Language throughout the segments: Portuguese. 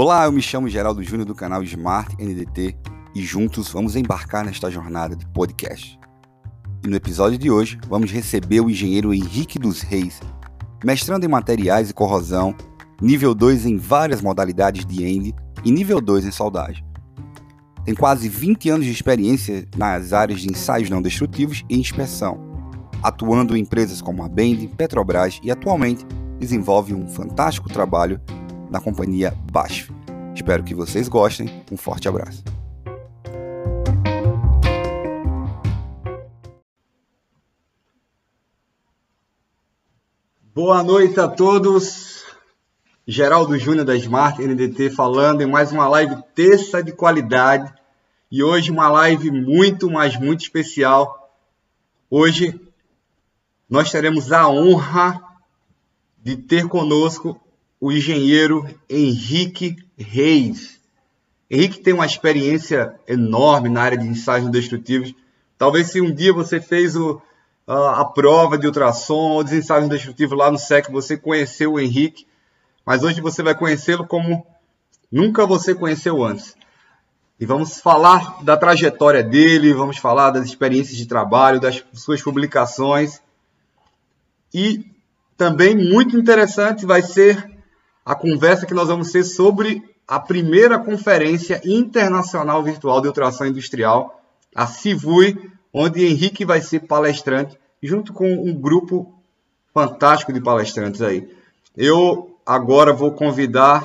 Olá, eu me chamo Geraldo Júnior do canal Smart NDT e juntos vamos embarcar nesta jornada de podcast. E no episódio de hoje vamos receber o engenheiro Henrique dos Reis, mestrando em materiais e corrosão, nível 2 em várias modalidades de END e nível 2 em soldagem. Tem quase 20 anos de experiência nas áreas de ensaios não destrutivos e inspeção, atuando em empresas como a Bend, Petrobras e atualmente desenvolve um fantástico trabalho na companhia BASF. Espero que vocês gostem. Um forte abraço. Boa noite a todos. Geraldo Júnior da Smart NDT falando em mais uma live terça de qualidade e hoje uma live muito, mas muito especial. Hoje nós teremos a honra de ter conosco o engenheiro Henrique Reis. Henrique tem uma experiência enorme na área de ensaios destrutivos. Talvez se um dia você fez o, a, a, prova de ultrassom ou de ensaios destrutivos lá no SEC, você conheceu o Henrique, mas hoje você vai conhecê-lo como nunca você conheceu antes. E vamos falar da trajetória dele, vamos falar das experiências de trabalho, das suas publicações. E também muito interessante vai ser a conversa que nós vamos ter sobre a primeira conferência internacional virtual de ultrassom industrial, a CIVUI, onde Henrique vai ser palestrante, junto com um grupo fantástico de palestrantes aí. Eu agora vou convidar.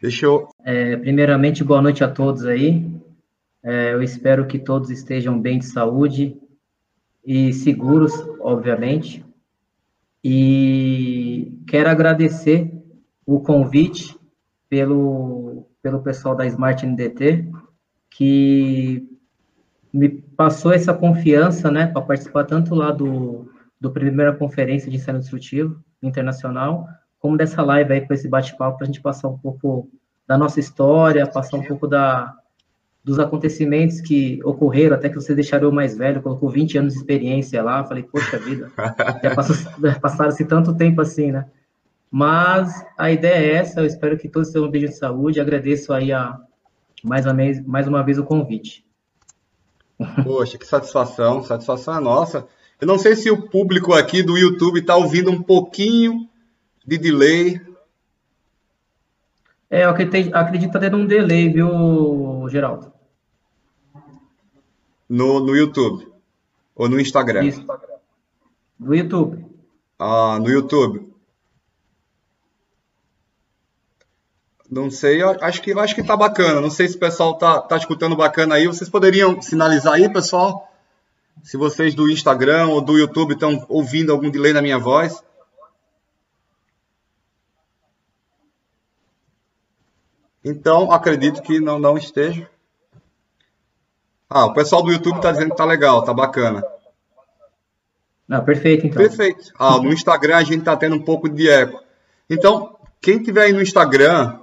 Deixa eu. É, primeiramente, boa noite a todos aí. É, eu espero que todos estejam bem de saúde e seguros, obviamente. E quero agradecer o convite pelo, pelo pessoal da Smart NDT, que me passou essa confiança, né, para participar tanto lá do, do primeira conferência de ensino instrutivo internacional, como dessa live aí com esse bate-papo, para a gente passar um pouco da nossa história, passar um pouco da, dos acontecimentos que ocorreram, até que você deixaram eu mais velho, colocou 20 anos de experiência lá, falei, poxa vida, já passaram-se tanto tempo assim, né? Mas a ideia é essa, eu espero que todos tenham um beijo de saúde. Agradeço aí a, mais, uma vez, mais uma vez o convite. Poxa, que satisfação, satisfação é nossa. Eu não sei se o público aqui do YouTube está ouvindo um pouquinho de delay. É, eu acredito, acredito que tá tendo um delay, viu, Geraldo? No, no YouTube? Ou no Instagram? Isso, no YouTube. Ah, no YouTube. Não sei, acho que acho que tá bacana. Não sei se o pessoal tá, tá escutando bacana aí. Vocês poderiam sinalizar aí, pessoal? Se vocês do Instagram ou do YouTube estão ouvindo algum delay na minha voz. Então, acredito que não, não esteja. Ah, o pessoal do YouTube está dizendo que tá legal, tá bacana. Não, perfeito, então. Perfeito. Ah, no Instagram a gente está tendo um pouco de eco. Então, quem tiver aí no Instagram,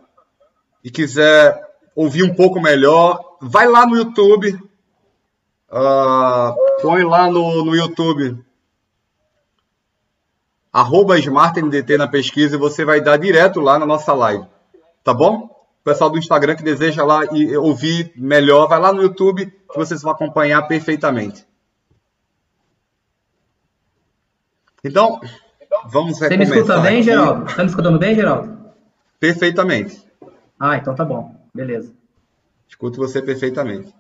e quiser ouvir um pouco melhor, vai lá no YouTube, uh, põe lá no, no YouTube, arroba SmartNDT na pesquisa e você vai dar direto lá na nossa live, tá bom? O pessoal do Instagram que deseja lá e ouvir melhor, vai lá no YouTube que vocês vão acompanhar perfeitamente. Então, vamos Você me escuta bem. Geraldo? Está me escutando bem, Geraldo? Perfeitamente. Ah, então tá bom. Beleza. Escuto você perfeitamente.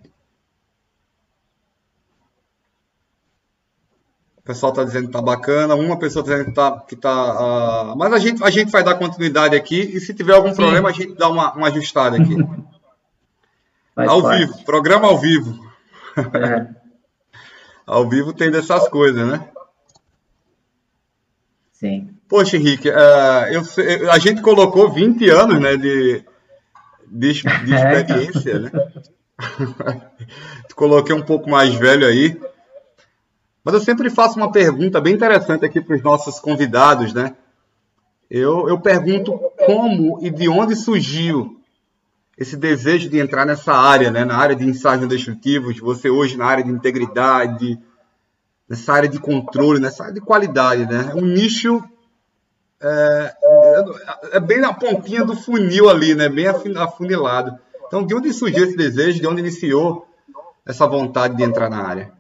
O pessoal está dizendo que tá bacana, uma pessoa está dizendo que tá. Que tá uh... Mas a gente, a gente vai dar continuidade aqui e se tiver algum Sim. problema, a gente dá uma, uma ajustada aqui. ao parte. vivo, programa ao vivo. É. ao vivo tem dessas coisas, né? Sim. Poxa, Henrique, uh, eu, a gente colocou 20 anos né, de, de, de é, experiência, é, né? Coloquei um pouco mais velho aí. Mas eu sempre faço uma pergunta bem interessante aqui para os nossos convidados, né? Eu, eu pergunto como e de onde surgiu esse desejo de entrar nessa área, né? Na área de ensaios destrutivos, você hoje na área de integridade, nessa área de controle, nessa área de qualidade, né? Um nicho é, é, bem na pontinha do funil ali, né? Bem afunilado. Então, de onde surgiu esse desejo? De onde iniciou essa vontade de entrar na área?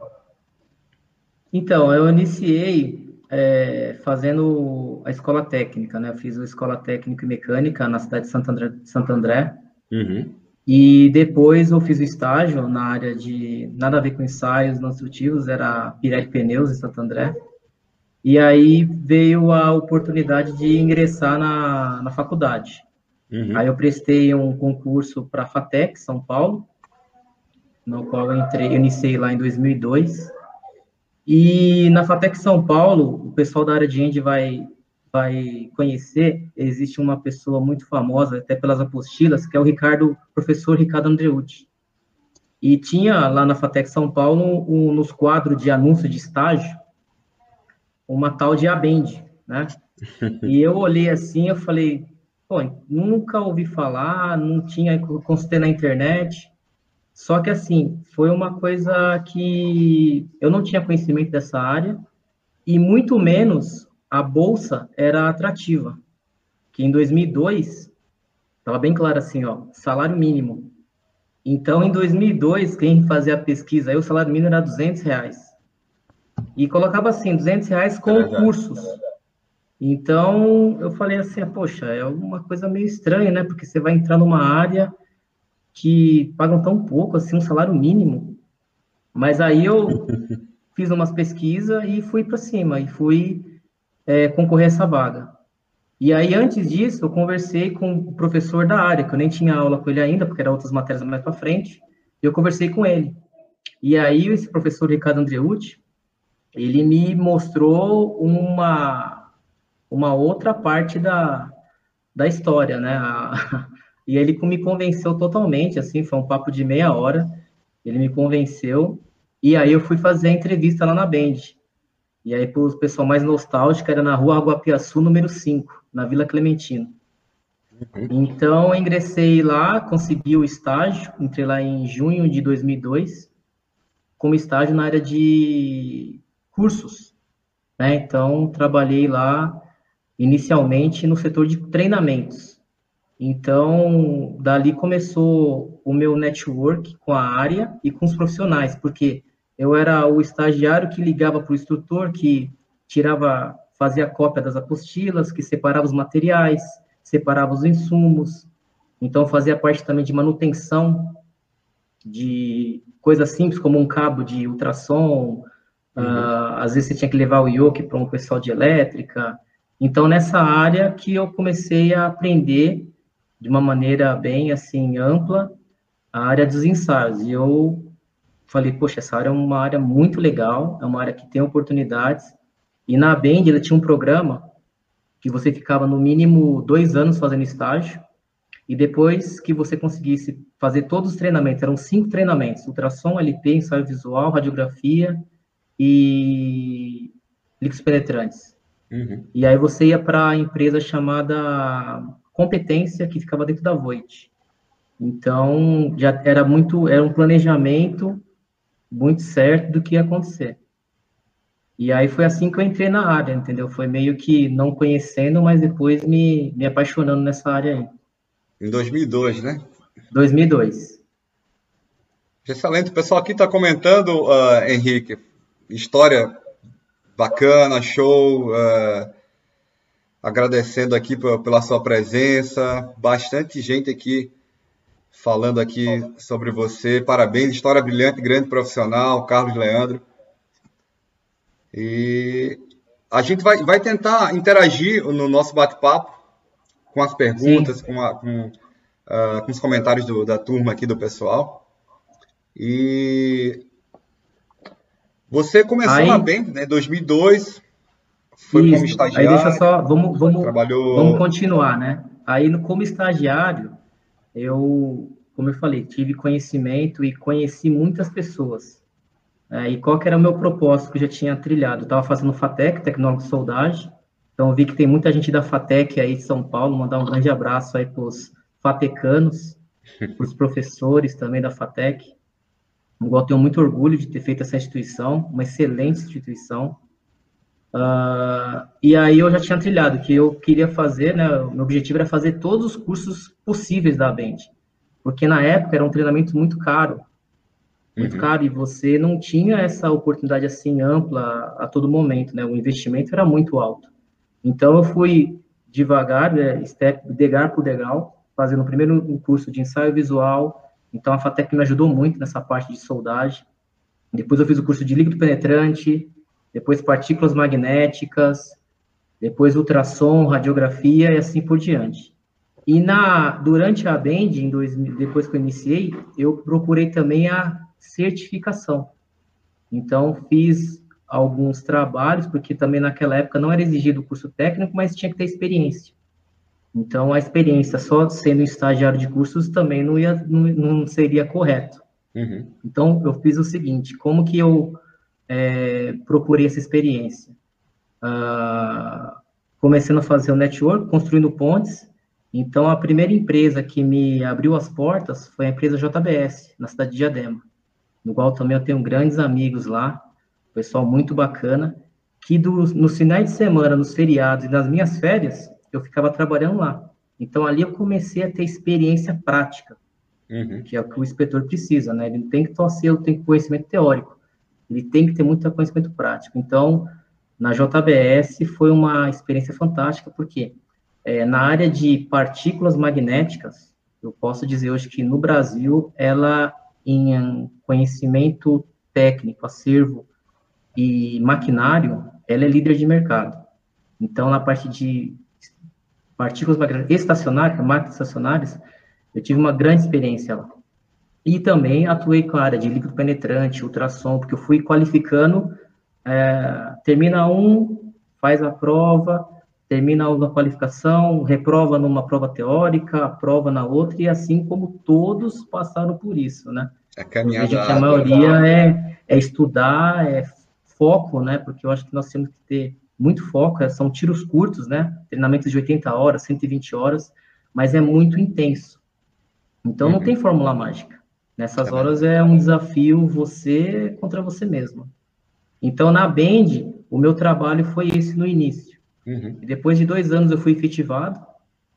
Então, eu iniciei é, fazendo a escola técnica, né? Eu fiz a escola técnica e mecânica na cidade de Santo André. Santo André. Uhum. E depois eu fiz o estágio na área de nada a ver com ensaios não instrutivos, era Pirelli Pneus em Santo André. E aí veio a oportunidade de ingressar na, na faculdade. Uhum. Aí eu prestei um concurso para a FATEC, São Paulo, no qual eu entrei, eu iniciei lá em 2002. E na FATEC São Paulo, o pessoal da área de End vai, vai conhecer, existe uma pessoa muito famosa, até pelas apostilas, que é o Ricardo, professor Ricardo Andreucci. E tinha lá na FATEC São Paulo, um, nos quadros de anúncio de estágio, uma tal de Abend, né? E eu olhei assim, eu falei, pô, nunca ouvi falar, não tinha, consultei na internet. Só que assim, foi uma coisa que eu não tinha conhecimento dessa área e muito menos a bolsa era atrativa. Que em 2002 estava bem claro assim, ó, salário mínimo. Então, em 2002, quem fazia a pesquisa, aí o salário mínimo era 200 reais. E colocava assim, 200 reais com é cursos. Então, eu falei assim, poxa, é uma coisa meio estranha, né? Porque você vai entrar numa área que pagam tão pouco, assim, um salário mínimo. Mas aí eu fiz umas pesquisas e fui para cima, e fui é, concorrer a essa vaga. E aí, antes disso, eu conversei com o professor da área, que eu nem tinha aula com ele ainda, porque eram outras matérias mais para frente, e eu conversei com ele. E aí, esse professor Ricardo Andreucci, ele me mostrou uma, uma outra parte da, da história, né? A, e ele me convenceu totalmente, assim, foi um papo de meia hora, ele me convenceu, e aí eu fui fazer a entrevista lá na Band. E aí, para o pessoal mais nostálgico, era na rua Aguapiaçu, número 5, na Vila Clementino. Então, eu ingressei lá, consegui o estágio, entrei lá em junho de 2002, como estágio na área de cursos. Né? Então, trabalhei lá inicialmente no setor de treinamentos. Então, dali começou o meu network com a área e com os profissionais, porque eu era o estagiário que ligava para o instrutor, que tirava, fazia cópia das apostilas, que separava os materiais, separava os insumos. Então, fazia parte também de manutenção de coisas simples, como um cabo de ultrassom. Uh, às vezes você tinha que levar o yoke para um pessoal de elétrica. Então, nessa área que eu comecei a aprender de uma maneira bem, assim, ampla, a área dos ensaios. E eu falei, poxa, essa área é uma área muito legal, é uma área que tem oportunidades. E na Bend, ele tinha um programa que você ficava no mínimo dois anos fazendo estágio, e depois que você conseguisse fazer todos os treinamentos, eram cinco treinamentos, ultrassom, LP, ensaio visual, radiografia, e líquidos penetrantes. Uhum. E aí você ia para a empresa chamada Competência, que ficava dentro da Voit. Então, já era muito, era um planejamento muito certo do que ia acontecer. E aí foi assim que eu entrei na área, entendeu? Foi meio que não conhecendo, mas depois me, me apaixonando nessa área aí. Em 2002, né? 2002. Excelente. O pessoal aqui está comentando, uh, Henrique, história bacana, show. Uh, agradecendo aqui pela sua presença. Bastante gente aqui falando aqui sobre você. Parabéns, história brilhante, grande profissional, Carlos Leandro. E a gente vai, vai tentar interagir no nosso bate-papo com as perguntas, com, a, com, uh, com, os comentários do, da turma aqui do pessoal. E você começou aí, na Band, né? 2002, foi isso, como estagiário. Aí deixa só, vamos, vamos, trabalhou... vamos continuar, né? Aí, como estagiário, eu, como eu falei, tive conhecimento e conheci muitas pessoas. É, e qual que era o meu propósito que eu já tinha trilhado? Eu estava fazendo FATEC, Tecnólogo de Soldagem, então vi que tem muita gente da FATEC aí de São Paulo, mandar um grande abraço aí para os fatecanos, para os professores também da FATEC. Eu tenho muito orgulho de ter feito essa instituição, uma excelente instituição. Uh, e aí eu já tinha trilhado que eu queria fazer, né? Meu objetivo era fazer todos os cursos possíveis da Band, porque na época era um treinamento muito caro, muito uhum. caro e você não tinha essa oportunidade assim ampla a todo momento, né? O investimento era muito alto. Então eu fui devagar, né, step, degrau por degrau, fazendo primeiro um curso de ensaio visual. Então a Fatec me ajudou muito nessa parte de soldagem. Depois eu fiz o curso de líquido penetrante, depois partículas magnéticas, depois ultrassom, radiografia e assim por diante. E na durante a Bend, em 2000, depois que eu iniciei, eu procurei também a certificação. Então fiz alguns trabalhos, porque também naquela época não era exigido o curso técnico, mas tinha que ter experiência. Então a experiência só sendo estagiário de cursos também não ia não, não seria correto. Uhum. Então eu fiz o seguinte: como que eu é, procurei essa experiência. Uh, começando a fazer o network, construindo pontes. Então, a primeira empresa que me abriu as portas foi a empresa JBS, na cidade de Diadema, no qual também eu tenho grandes amigos lá, pessoal muito bacana, que do, nos finais de semana, nos feriados e nas minhas férias, eu ficava trabalhando lá. Então, ali eu comecei a ter experiência prática, uhum. que é o que o inspetor precisa, né? Ele tem que torcer, ele tem conhecimento teórico, ele tem que ter muito conhecimento prático. Então, na JBS foi uma experiência fantástica, porque é, na área de partículas magnéticas, eu posso dizer hoje que no Brasil, ela, em conhecimento técnico, acervo e maquinário, ela é líder de mercado. Então, na parte de partículas estacionárias, máquinas estacionárias, eu tive uma grande experiência lá. E também atuei com a área de líquido penetrante, ultrassom, porque eu fui qualificando, é, termina um, faz a prova, termina a qualificação, reprova numa prova teórica, aprova na outra, e assim como todos passaram por isso, né? A caminhada... Que a maioria é, é estudar, é foco, né? Porque eu acho que nós temos que ter muito foco, é, são tiros curtos, né? Treinamentos de 80 horas, 120 horas, mas é muito intenso. Então, uhum. não tem fórmula mágica. Nessas horas é um desafio você contra você mesmo. Então, na Bend, o meu trabalho foi esse no início. Uhum. depois de dois anos, eu fui efetivado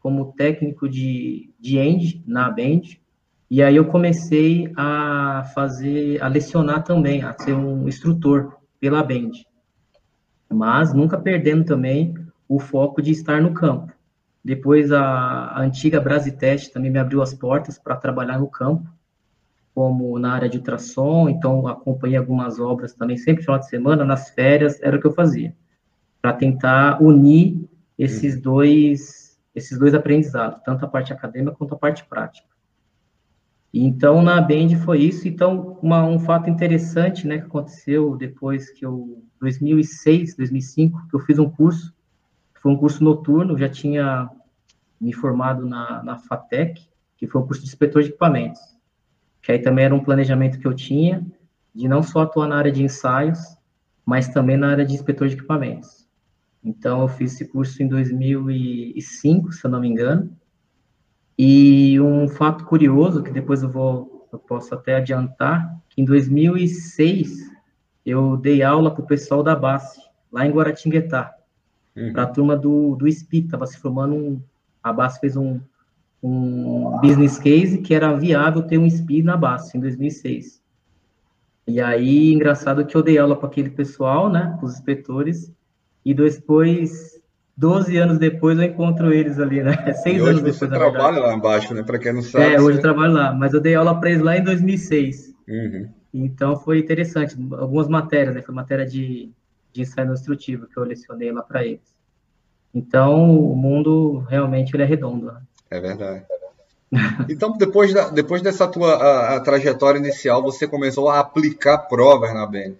como técnico de, de End na Bend. E aí eu comecei a fazer, a lecionar também, a ser um instrutor pela Bend. Mas nunca perdendo também o foco de estar no campo. Depois a, a antiga Brasitest também me abriu as portas para trabalhar no campo como na área de ultrassom, então acompanhei algumas obras também, sempre final de semana, nas férias, era o que eu fazia, para tentar unir esses dois, esses dois aprendizados, tanto a parte acadêmica quanto a parte prática. Então, na Bend foi isso. Então, uma, um fato interessante, né, que aconteceu depois que eu, 2006, 2005, que eu fiz um curso, foi um curso noturno, já tinha me formado na, na FATEC, que foi um curso de inspetor de equipamentos que aí também era um planejamento que eu tinha de não só atuar na área de ensaios, mas também na área de inspetor de equipamentos. Então, eu fiz esse curso em 2005, se eu não me engano. E um fato curioso, que depois eu vou, eu posso até adiantar, que em 2006 eu dei aula para o pessoal da base, lá em Guaratinguetá, uhum. para a turma do, do SPI, estava se formando um, a base fez um, um business case que era viável ter um SPI na base, em 2006. E aí, engraçado que eu dei aula para aquele pessoal, né, os inspetores, e depois, 12 anos depois, eu encontro eles ali, né, seis anos depois. você trabalha lá embaixo, né, para quem não sabe. É, hoje eu trabalho lá, mas eu dei aula para eles lá em 2006. Uhum. Então, foi interessante, algumas matérias, né, foi matéria de, de ensaio instrutivo que eu lecionei lá para eles. Então, o mundo realmente ele é redondo, né? É verdade. Então, depois, da, depois dessa tua a, a trajetória inicial, você começou a aplicar provas na Band?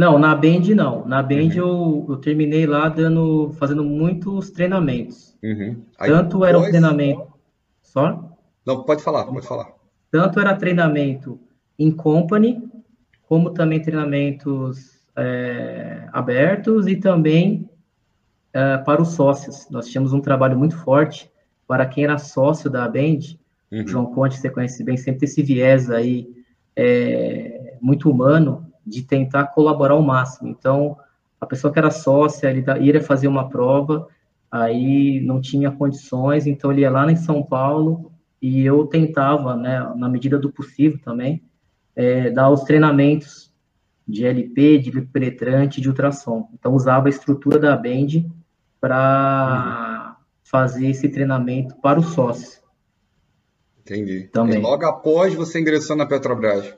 Não, na Band não. Na Band uhum. eu, eu, terminei lá dando, fazendo muitos treinamentos. Uhum. Tanto depois... era o treinamento. Só? Não, pode falar, pode falar. Tanto era treinamento em company, como também treinamentos é, abertos e também é, para os sócios. Nós tínhamos um trabalho muito forte para quem era sócio da Band, uhum. João Conte, você conhece bem, sempre esse viés aí é, muito humano de tentar colaborar ao máximo. Então, a pessoa que era sócia, ele ia fazer uma prova, aí não tinha condições, então ele ia lá em São Paulo e eu tentava, né, na medida do possível também, é, dar os treinamentos de LP, de penetrante, de ultrassom. Então usava a estrutura da Bend para uhum. fazer esse treinamento para os sócios. Entendi. Também. E logo após você ingressou na Petrobras.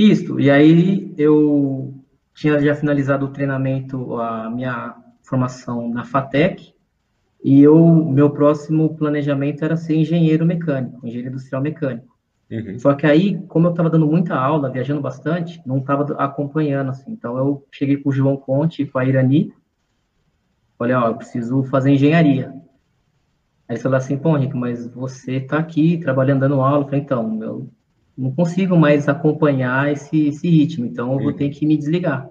Isso. E aí eu tinha já finalizado o treinamento, a minha formação na FATEC, e eu, meu próximo planejamento era ser engenheiro mecânico, engenheiro industrial mecânico. Uhum. Só que aí, como eu estava dando muita aula, viajando bastante, não estava acompanhando, assim. Então, eu cheguei com o João Conte e com a Irani, falei, ó, eu preciso fazer engenharia. Aí ele falou assim, pô, Henrique, mas você está aqui trabalhando, dando aula. Eu falei, então, eu não consigo mais acompanhar esse, esse ritmo, então eu vou ter que me desligar.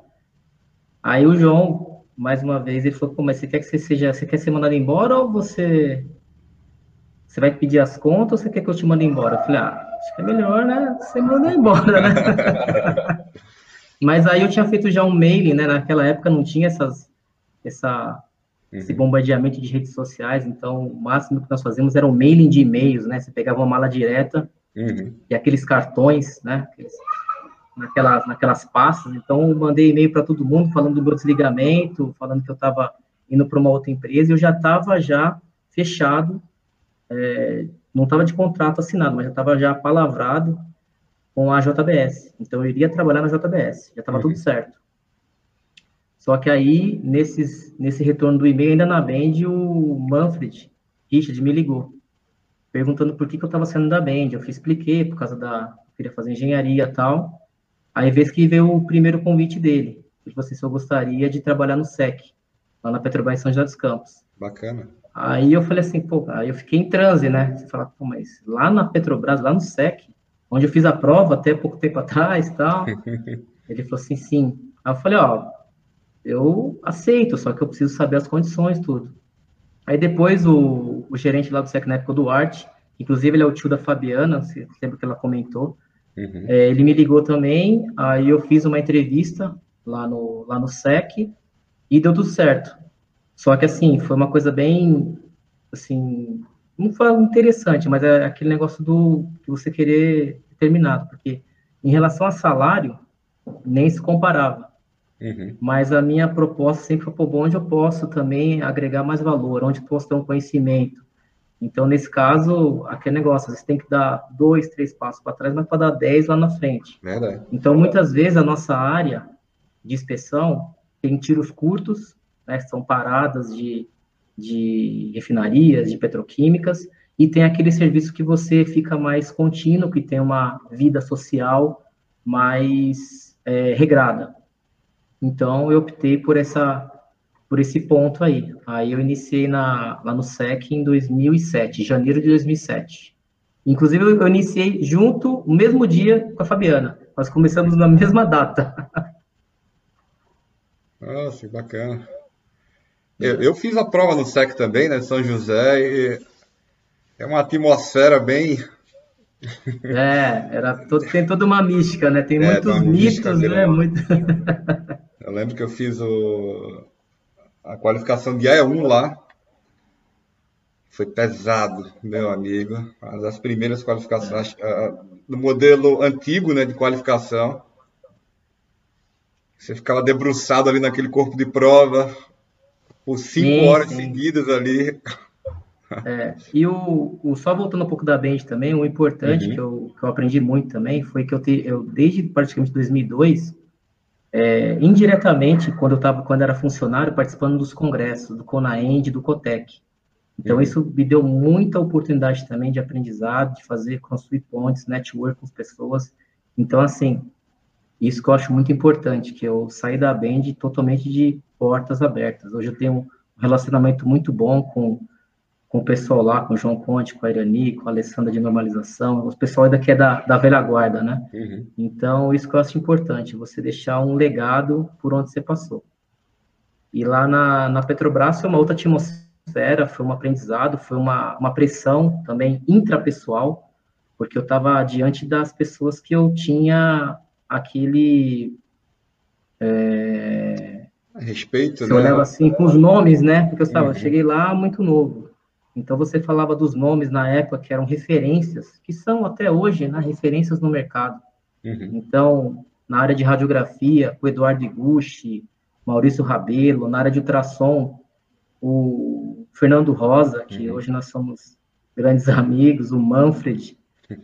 Aí o João, mais uma vez, ele falou, pô, mas você quer que você seja, você quer ser mandado embora ou você você vai pedir as contas ou você quer que eu te mande embora? Eu falei, ah, acho que é melhor, né? Você manda embora, né? Mas aí eu tinha feito já um mailing, né? Naquela época não tinha essas, essa, uhum. esse bombardeamento de redes sociais, então o máximo que nós fazíamos era um mailing de e-mails, né? Você pegava uma mala direta uhum. e aqueles cartões, né? Aqueles, naquelas, naquelas pastas. Então, eu mandei e-mail para todo mundo falando do meu desligamento, falando que eu estava indo para uma outra empresa e eu já estava já fechado, é, não estava de contrato assinado, mas já estava já palavrado com a JBS. Então, eu iria trabalhar na JBS, já estava uhum. tudo certo. Só que aí, nesses, nesse retorno do e-mail, ainda na Band, o Manfred Richard me ligou, perguntando por que, que eu estava saindo da Band. Eu expliquei, por causa da... Queria fazer engenharia e tal. Aí vez que veio o primeiro convite dele, que você só gostaria de trabalhar no SEC, lá na Petrobras São José dos Campos. Bacana. Aí eu falei assim, pô, aí eu fiquei em transe, né? Você fala, pô, mas lá na Petrobras, lá no SEC, onde eu fiz a prova até pouco tempo atrás e tal. Ele falou assim, sim. Aí eu falei, ó, eu aceito, só que eu preciso saber as condições, tudo. Aí depois o, o gerente lá do SEC na época, o Duarte, inclusive ele é o tio da Fabiana, lembra que ela comentou, Uhum. É, ele me ligou também, aí eu fiz uma entrevista lá no, lá no SEC e deu tudo certo. Só que, assim, foi uma coisa bem, assim, não foi interessante, mas é aquele negócio do que você querer terminado, porque em relação a salário, nem se comparava. Uhum. Mas a minha proposta sempre foi, pô, onde eu posso também agregar mais valor, onde eu posso ter um conhecimento, então, nesse caso, aquele negócio, você tem que dar dois, três passos para trás, mas para dar dez lá na frente. Verdade. Então, muitas vezes, a nossa área de inspeção tem tiros curtos, né, são paradas de, de refinarias, de petroquímicas, e tem aquele serviço que você fica mais contínuo, que tem uma vida social mais é, regrada. Então, eu optei por essa por esse ponto aí. Aí eu iniciei na, lá no SEC em 2007, janeiro de 2007. Inclusive, eu iniciei junto, no mesmo dia, com a Fabiana. Nós começamos na mesma data. Nossa, que bacana. Eu, eu, fiz a prova no SEC também, né, São José, e é uma atmosfera bem... É, era todo, tem toda uma mística, né? Tem é, muitos mitos, né? Muito... eu lembro que eu fiz o, a qualificação de E1 lá foi pesado, meu amigo. As, as primeiras qualificações do modelo antigo, né, de qualificação. Você ficava debruçado ali naquele corpo de prova por cinco sim, horas sim. seguidas ali. É, e o, o, só voltando um pouco da Band também, o importante uhum. que, eu, que eu aprendi muito também foi que eu, te, eu desde praticamente 2002 é, indiretamente, quando eu estava, quando era funcionário, participando dos congressos, do CONAEND, do COTEC. Então, uhum. isso me deu muita oportunidade também de aprendizado, de fazer, construir pontes, network com as pessoas. Então, assim, isso que eu acho muito importante, que eu saí da Band totalmente de portas abertas. Hoje eu tenho um relacionamento muito bom com com o pessoal lá, com o João Conte, com a Irani, com a Alessandra de normalização, o pessoal ainda que é da, da velha guarda, né? Uhum. Então, isso que eu acho importante, você deixar um legado por onde você passou. E lá na, na Petrobras foi uma outra atmosfera, foi um aprendizado, foi uma, uma pressão também intrapessoal, porque eu estava diante das pessoas que eu tinha aquele... É, Respeito, você né? olhava assim com os nomes, né? Porque eu estava, uhum. cheguei lá muito novo. Então você falava dos nomes na época que eram referências, que são até hoje, né, referências no mercado. Uhum. Então, na área de radiografia, o Eduardo Iguchi, Maurício Rabelo, na área de ultrassom, o Fernando Rosa, que uhum. hoje nós somos grandes amigos, o Manfred.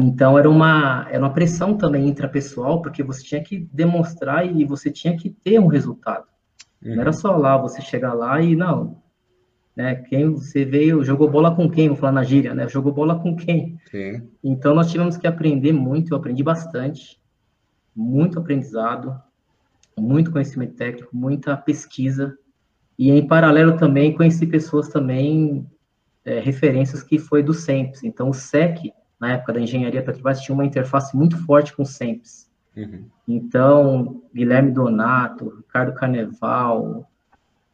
Então era uma era uma pressão também intrapessoal, porque você tinha que demonstrar e você tinha que ter um resultado. Uhum. Não era só lá você chegar lá e não, né? Quem você veio, jogou bola com quem? Vou falar na gíria, né? Jogou bola com quem? Sim. Então nós tivemos que aprender muito, eu aprendi bastante, muito aprendizado, muito conhecimento técnico, muita pesquisa e em paralelo também conheci pessoas também é, referências que foi do SEMPS. Então o SEC na época da engenharia Petrobras tinha uma interface muito forte com o SEMPS. Uhum. Então Guilherme Donato, Ricardo Carneval,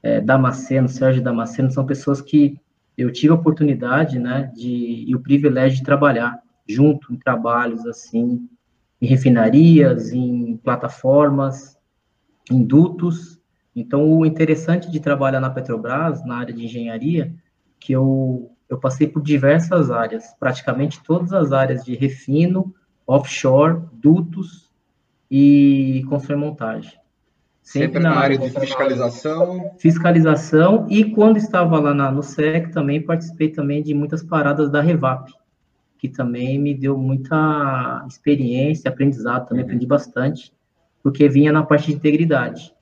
é, Damasceno, Sérgio Damasceno são pessoas que eu tive a oportunidade, né, de e o privilégio de trabalhar junto em trabalhos assim, em refinarias, em plataformas, em dutos. Então, o interessante de trabalhar na Petrobras, na área de engenharia, que eu, eu passei por diversas áreas, praticamente todas as áreas de refino, offshore, dutos e construção e montagem. Sempre, Sempre na, na área de fiscalização. Fiscalização e quando estava lá na, no SEC também participei também de muitas paradas da Revap, que também me deu muita experiência, aprendizado, também aprendi bastante, porque vinha na parte de integridade.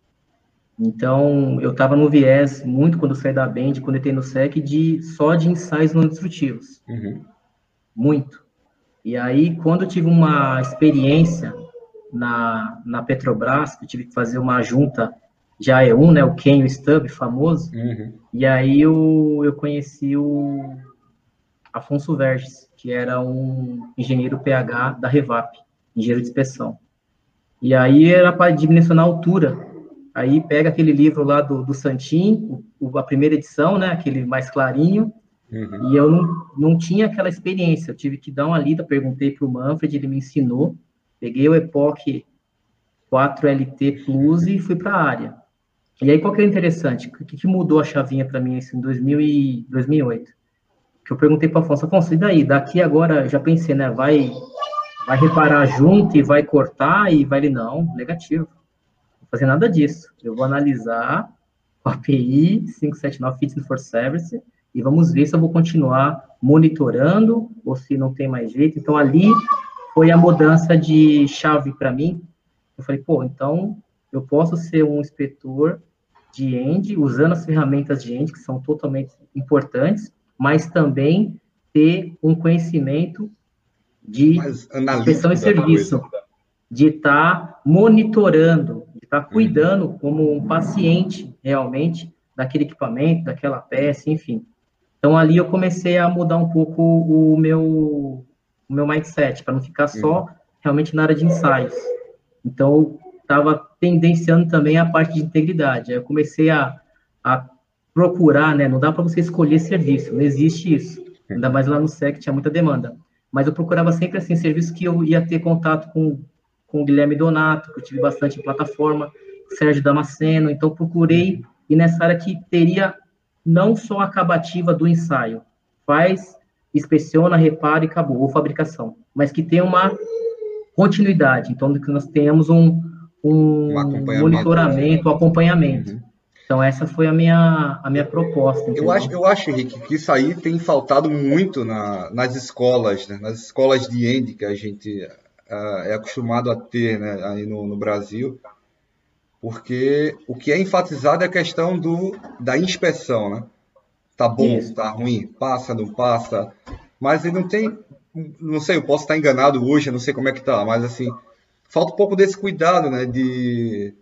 Então, eu estava no viés, muito quando eu saí da Band, quando eu entrei no SEC, de, só de ensaios não destrutivos. Uhum. Muito. E aí, quando eu tive uma experiência na, na Petrobras, que eu tive que fazer uma junta de AE1, né, o Ken o Stubb, famoso, uhum. e aí eu, eu conheci o Afonso Verges, que era um engenheiro PH da Revap, engenheiro de inspeção. E aí era para dimensionar a altura. Aí pega aquele livro lá do, do Santin, o, a primeira edição, né, aquele mais clarinho, uhum. e eu não, não tinha aquela experiência. Eu tive que dar uma lida, perguntei para o Manfred, ele me ensinou, Peguei o Epoch 4LT Plus e fui para a área. E aí, qual que é interessante? O que, que mudou a chavinha para mim assim, em 2000 e 2008? Que eu perguntei para Afonso, Afonso, e daí? Daqui agora, já pensei, né? Vai, vai reparar junto e vai cortar e vai... Ele, não, negativo. Não vou fazer nada disso. Eu vou analisar o API 579 Fitness for Service e vamos ver se eu vou continuar monitorando ou se não tem mais jeito. Então, ali foi a mudança de chave para mim. Eu falei, pô, então eu posso ser um inspetor de end, usando as ferramentas de end, que são totalmente importantes, mas também ter um conhecimento de inspeção e serviço, de estar tá monitorando, de estar tá cuidando uhum. como um paciente realmente daquele equipamento, daquela peça, enfim. Então ali eu comecei a mudar um pouco o meu o meu mindset, para não ficar só uhum. realmente na área de ensaios. Então, estava tendenciando também a parte de integridade. Aí eu comecei a, a procurar, né? Não dá para você escolher serviço, não existe isso. Ainda mais lá no SEC tinha muita demanda. Mas eu procurava sempre assim serviço que eu ia ter contato com, com o Guilherme Donato, que eu tive bastante em plataforma, Sérgio Damasceno. Então procurei e nessa área que teria não só a acabativa do ensaio, faz inspeciona, repara e acabou, ou fabricação, mas que tenha uma continuidade, então que nós tenhamos um, um, um monitoramento, um acompanhamento. Uhum. Então essa foi a minha, a minha proposta. Eu acho, eu acho, Henrique, que isso aí tem faltado muito na, nas escolas, né? nas escolas de END que a gente uh, é acostumado a ter né? aí no, no Brasil, porque o que é enfatizado é a questão do, da inspeção, né? Tá bom, Isso. tá ruim, passa, não passa. Mas ele não tem. Não sei, eu posso estar enganado hoje, eu não sei como é que tá, mas assim, falta um pouco desse cuidado, né? De.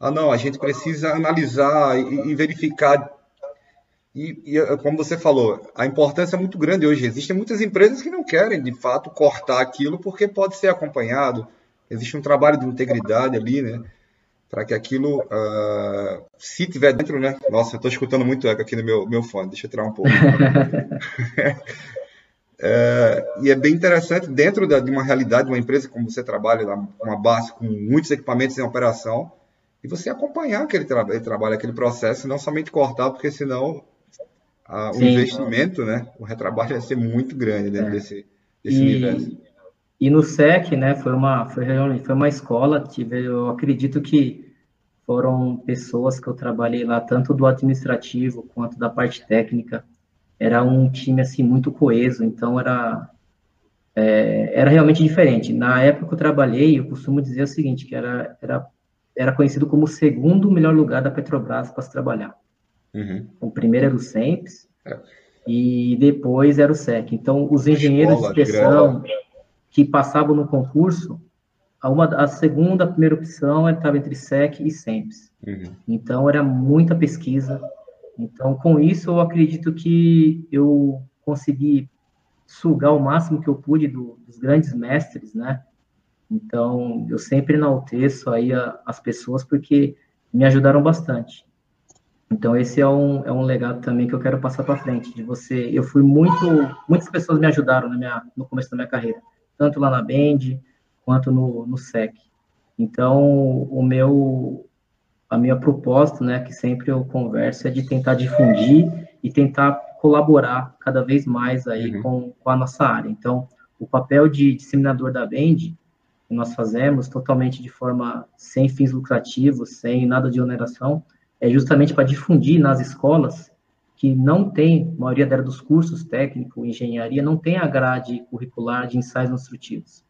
Ah, não, a gente precisa analisar e, e verificar. E, e, como você falou, a importância é muito grande hoje. Existem muitas empresas que não querem, de fato, cortar aquilo porque pode ser acompanhado. Existe um trabalho de integridade ali, né? Para que aquilo, uh, se tiver dentro, né? Nossa, eu estou escutando muito eco aqui no meu, meu fone, deixa eu tirar um pouco. é, e é bem interessante, dentro da, de uma realidade, uma empresa como você trabalha, uma base com muitos equipamentos em operação, e você acompanhar aquele tra trabalho, aquele processo, não somente cortar, porque senão a, o investimento, né, o retrabalho vai ser muito grande dentro é. desse, desse e, universo. E no SEC, né, foi uma, foi, foi uma escola, tive, eu acredito que foram pessoas que eu trabalhei lá, tanto do administrativo quanto da parte técnica. Era um time, assim, muito coeso, então era, é, era realmente diferente. Na época que eu trabalhei, eu costumo dizer o seguinte, que era, era, era conhecido como o segundo melhor lugar da Petrobras para se trabalhar. Uhum. O primeiro era o SEMPS, é. e depois era o SEC. Então, os engenheiros Escola, de inspeção que passavam no concurso, a, uma, a segunda, a primeira opção estava entre SEC e SEMPS. Uhum. Então, era muita pesquisa. Então, com isso, eu acredito que eu consegui sugar o máximo que eu pude do, dos grandes mestres, né? Então, eu sempre enalteço aí a, as pessoas porque me ajudaram bastante. Então, esse é um, é um legado também que eu quero passar para frente, de você, eu fui muito, muitas pessoas me ajudaram na minha, no começo da minha carreira, tanto lá na Bend, quanto no, no SEC. Então, o meu, a minha proposta, né, que sempre eu converso, é de tentar difundir e tentar colaborar cada vez mais aí uhum. com, com a nossa área. Então, o papel de disseminador da Bend, que nós fazemos totalmente de forma sem fins lucrativos, sem nada de oneração, é justamente para difundir nas escolas que não tem, a maioria dela dos cursos técnico, engenharia, não tem a grade curricular de ensaios instrutivos.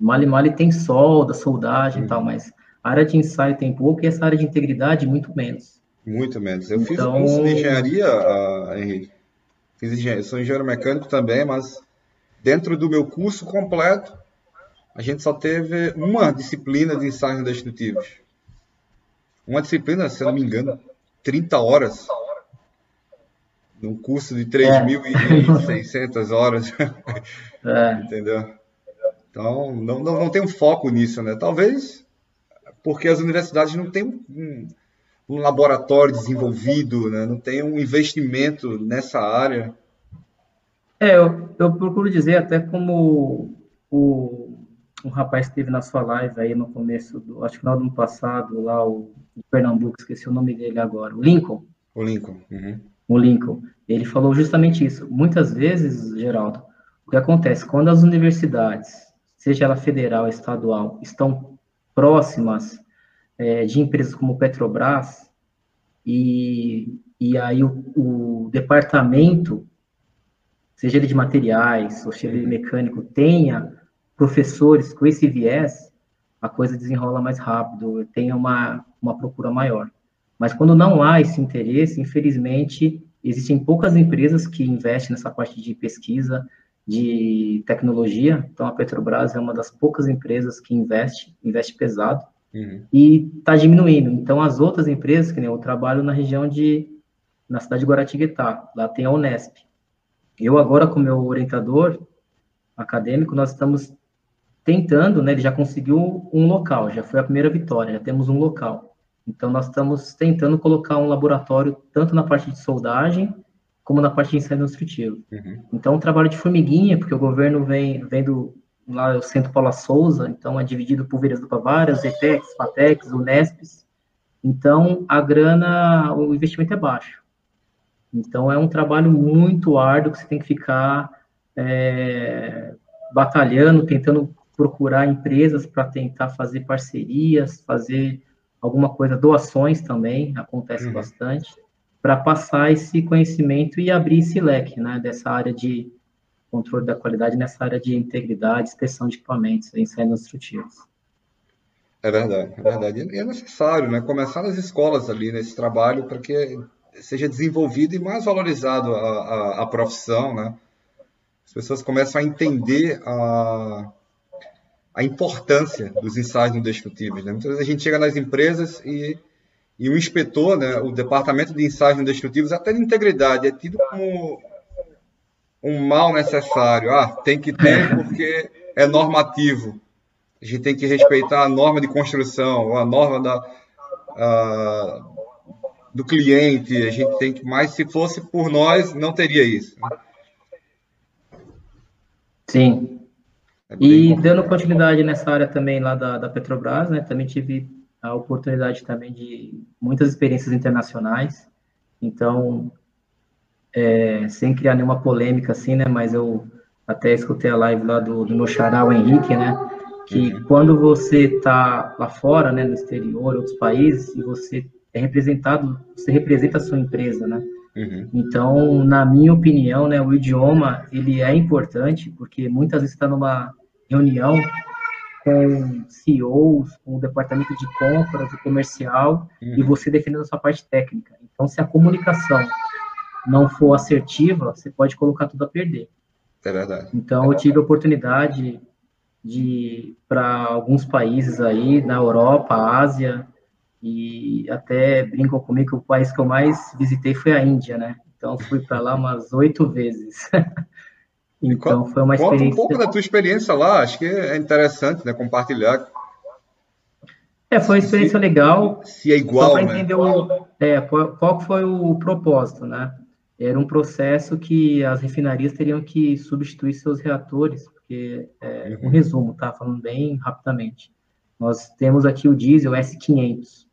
Mali Mali tem solda, soldagem e tal, uhum. mas a área de ensaio tem pouco e essa área de integridade muito menos. Muito menos. Eu então... fiz um curso de engenharia, uh, Henrique. Fiz engenharia, sou engenheiro mecânico também, mas dentro do meu curso completo, a gente só teve uma disciplina de ensaios destrutivos. Uma disciplina, se eu não me engano, 30 horas. Num curso de 3.600 é. horas. É. Entendeu? Então, não, não, não tem um foco nisso, né? Talvez porque as universidades não têm um, um laboratório desenvolvido, né? não tem um investimento nessa área. É, eu, eu procuro dizer, até como o, um rapaz que teve na sua live aí no começo, do, acho que final do ano passado, lá o, o Pernambuco, esqueci o nome dele agora, o Lincoln. O Lincoln. Uhum. O Lincoln. Ele falou justamente isso. Muitas vezes, Geraldo, o que acontece, quando as universidades seja ela federal, estadual, estão próximas é, de empresas como Petrobras, e, e aí o, o, departamento, seja ele de materiais, ou seja ele mecânico, tenha professores com esse viés, a coisa desenrola mais rápido, tenha uma, uma procura maior. Mas quando não há esse interesse, infelizmente, existem poucas empresas que investem nessa parte de pesquisa, de tecnologia. Então, a Petrobras é uma das poucas empresas que investe, investe pesado, uhum. e está diminuindo. Então, as outras empresas, que nem eu trabalho na região de, na cidade de Guaratinguetá, lá tem a Unesp. Eu agora, com meu orientador acadêmico, nós estamos tentando, né, ele já conseguiu um local, já foi a primeira vitória, já temos um local. Então, nós estamos tentando colocar um laboratório, tanto na parte de soldagem, como na parte de ensaio instrutivo. Uhum. Então, um trabalho de formiguinha, porque o governo vem, vem do, lá o Centro Paula Souza, então é dividido por Viras do Pavaras, ETEX, FATEX, UNESPs, então a grana, o investimento é baixo. Então é um trabalho muito árduo que você tem que ficar é, batalhando, tentando procurar empresas para tentar fazer parcerias, fazer alguma coisa, doações também, acontece uhum. bastante para passar esse conhecimento e abrir esse leque, né, dessa área de controle da qualidade, nessa área de integridade, inspeção de equipamentos, ensaios instrutivos. É verdade, é verdade. E é necessário, né, começar nas escolas ali, nesse trabalho, para que seja desenvolvido e mais valorizado a, a, a profissão, né? As pessoas começam a entender a, a importância dos ensaios não destrutíveis. Né? Muitas vezes a gente chega nas empresas e e o inspetor, né, o departamento de ensaios não até de integridade, é tido como um mal necessário. Ah, tem que ter porque é normativo. A gente tem que respeitar a norma de construção, a norma da, do cliente. A gente tem que, mas se fosse por nós, não teria isso. Sim. É e dando continuidade nessa área também lá da, da Petrobras, né, também tive a oportunidade também de muitas experiências internacionais. Então, é, sem criar nenhuma polêmica assim, né? Mas eu até escutei a live lá do, do meu xará, o Henrique, né? Que uhum. quando você está lá fora, né, no exterior, outros países, e você é representado, você representa a sua empresa, né? Uhum. Então, na minha opinião, né, o idioma ele é importante porque muitas vezes está numa reunião com CEOs, com o departamento de compras, o comercial, uhum. e você defendendo a sua parte técnica. Então, se a comunicação não for assertiva, você pode colocar tudo a perder. É verdade. Então, eu tive a oportunidade de para alguns países aí, na Europa, Ásia, e até brincam comigo que o país que eu mais visitei foi a Índia, né? Então, fui para lá umas oito vezes. então, foi uma experiência... Conta um pouco da tua experiência lá, acho que é interessante, né, compartilhar. É, foi uma experiência se, legal. Se é igual, né? entender o, é, qual foi o propósito, né? era um processo que as refinarias teriam que substituir seus reatores, porque é um uhum. resumo, tá? Falando bem rapidamente. Nós temos aqui o diesel S500,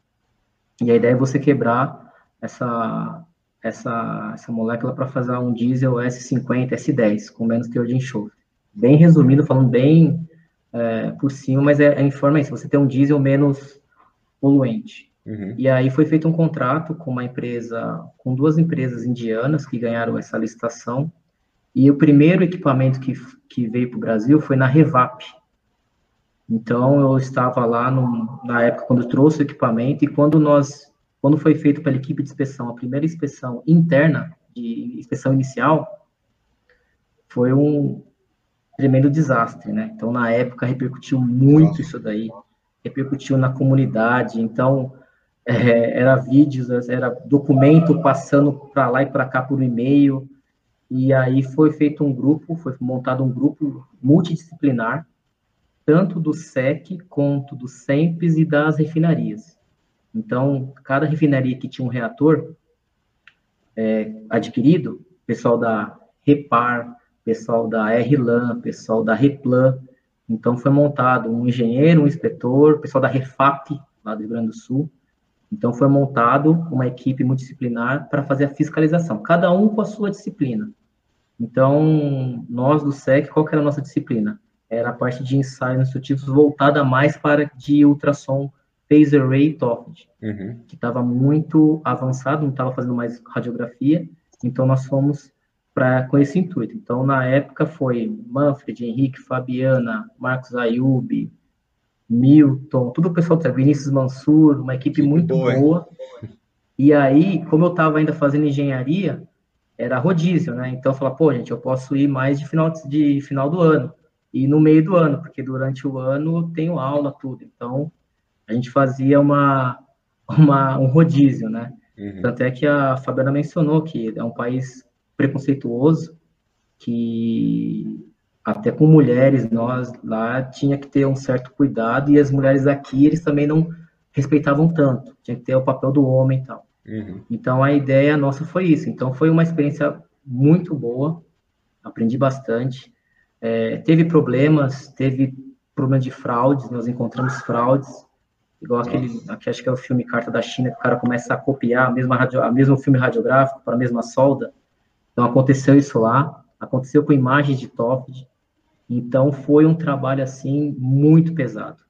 e a ideia é você quebrar essa, essa, essa molécula para fazer um diesel S50, S10, com menos teor de enxofre. Bem resumido, falando bem é, por cima, mas é, é informa isso, você tem um diesel menos poluente. Uhum. E aí foi feito um contrato com uma empresa, com duas empresas indianas que ganharam essa licitação. E o primeiro equipamento que, que veio para o Brasil foi na Revap. Então eu estava lá no, na época quando trouxe o equipamento e quando nós, quando foi feito pela equipe de inspeção a primeira inspeção interna, de inspeção inicial, foi um tremendo desastre, né? Então na época repercutiu muito isso daí, repercutiu na comunidade. Então é, era vídeos, era documento passando para lá e para cá por e-mail, e aí foi feito um grupo, foi montado um grupo multidisciplinar, tanto do SEC quanto do SEMPES e das refinarias. Então, cada refinaria que tinha um reator é, adquirido, pessoal da Repar, pessoal da RLAN, pessoal da Replan, então foi montado um engenheiro, um inspetor, pessoal da Refap, lá do Rio Grande do Sul, então, foi montado uma equipe multidisciplinar para fazer a fiscalização, cada um com a sua disciplina. Então, nós do SEC, qual era a nossa disciplina? Era a parte de ensaios instrutivos voltada mais para de ultrassom phased array TOFD, uhum. que estava muito avançado, não estava fazendo mais radiografia, então nós fomos para com esse intuito. Então, na época foi Manfred, Henrique, Fabiana, Marcos Ayub, Milton, tudo o pessoal Vinícius Mansur, uma equipe muito boa. boa. E aí, como eu estava ainda fazendo engenharia, era rodízio, né? Então eu falava, pô, gente, eu posso ir mais de final, de final do ano e no meio do ano, porque durante o ano eu tenho aula, tudo. Então a gente fazia uma, uma um rodízio, né? Uhum. Tanto é que a Fabiana mencionou que é um país preconceituoso, que até com mulheres, nós lá tinha que ter um certo cuidado, e as mulheres aqui, eles também não respeitavam tanto, tinha que ter o papel do homem e tal. Uhum. Então, a ideia nossa foi isso. Então, foi uma experiência muito boa, aprendi bastante. É, teve problemas, teve problema de fraudes, nós encontramos fraudes, igual aquele, acho que é o filme Carta da China, que o cara começa a copiar a mesma, radio, a mesmo filme radiográfico para a mesma solda. Então, aconteceu isso lá, aconteceu com imagens de TOFD, então foi um trabalho assim muito pesado.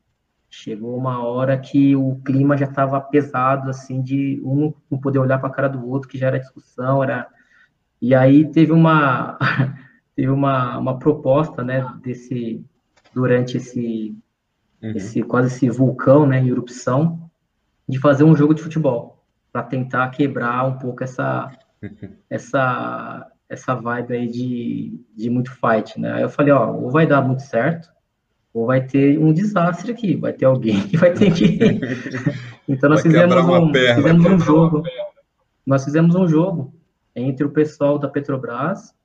Chegou uma hora que o clima já estava pesado, assim, de um não poder olhar para a cara do outro, que já era discussão, era. E aí teve uma teve uma, uma proposta, né, desse durante esse uhum. esse quase esse vulcão, né, em erupção, de fazer um jogo de futebol para tentar quebrar um pouco essa essa essa vibe aí de, de muito fight, né? Aí eu falei, ó, ou vai dar muito certo, ou vai ter um desastre aqui, vai ter alguém que vai ter que. então nós fizemos um, fizemos um jogo. Nós fizemos um jogo entre o pessoal da Petrobras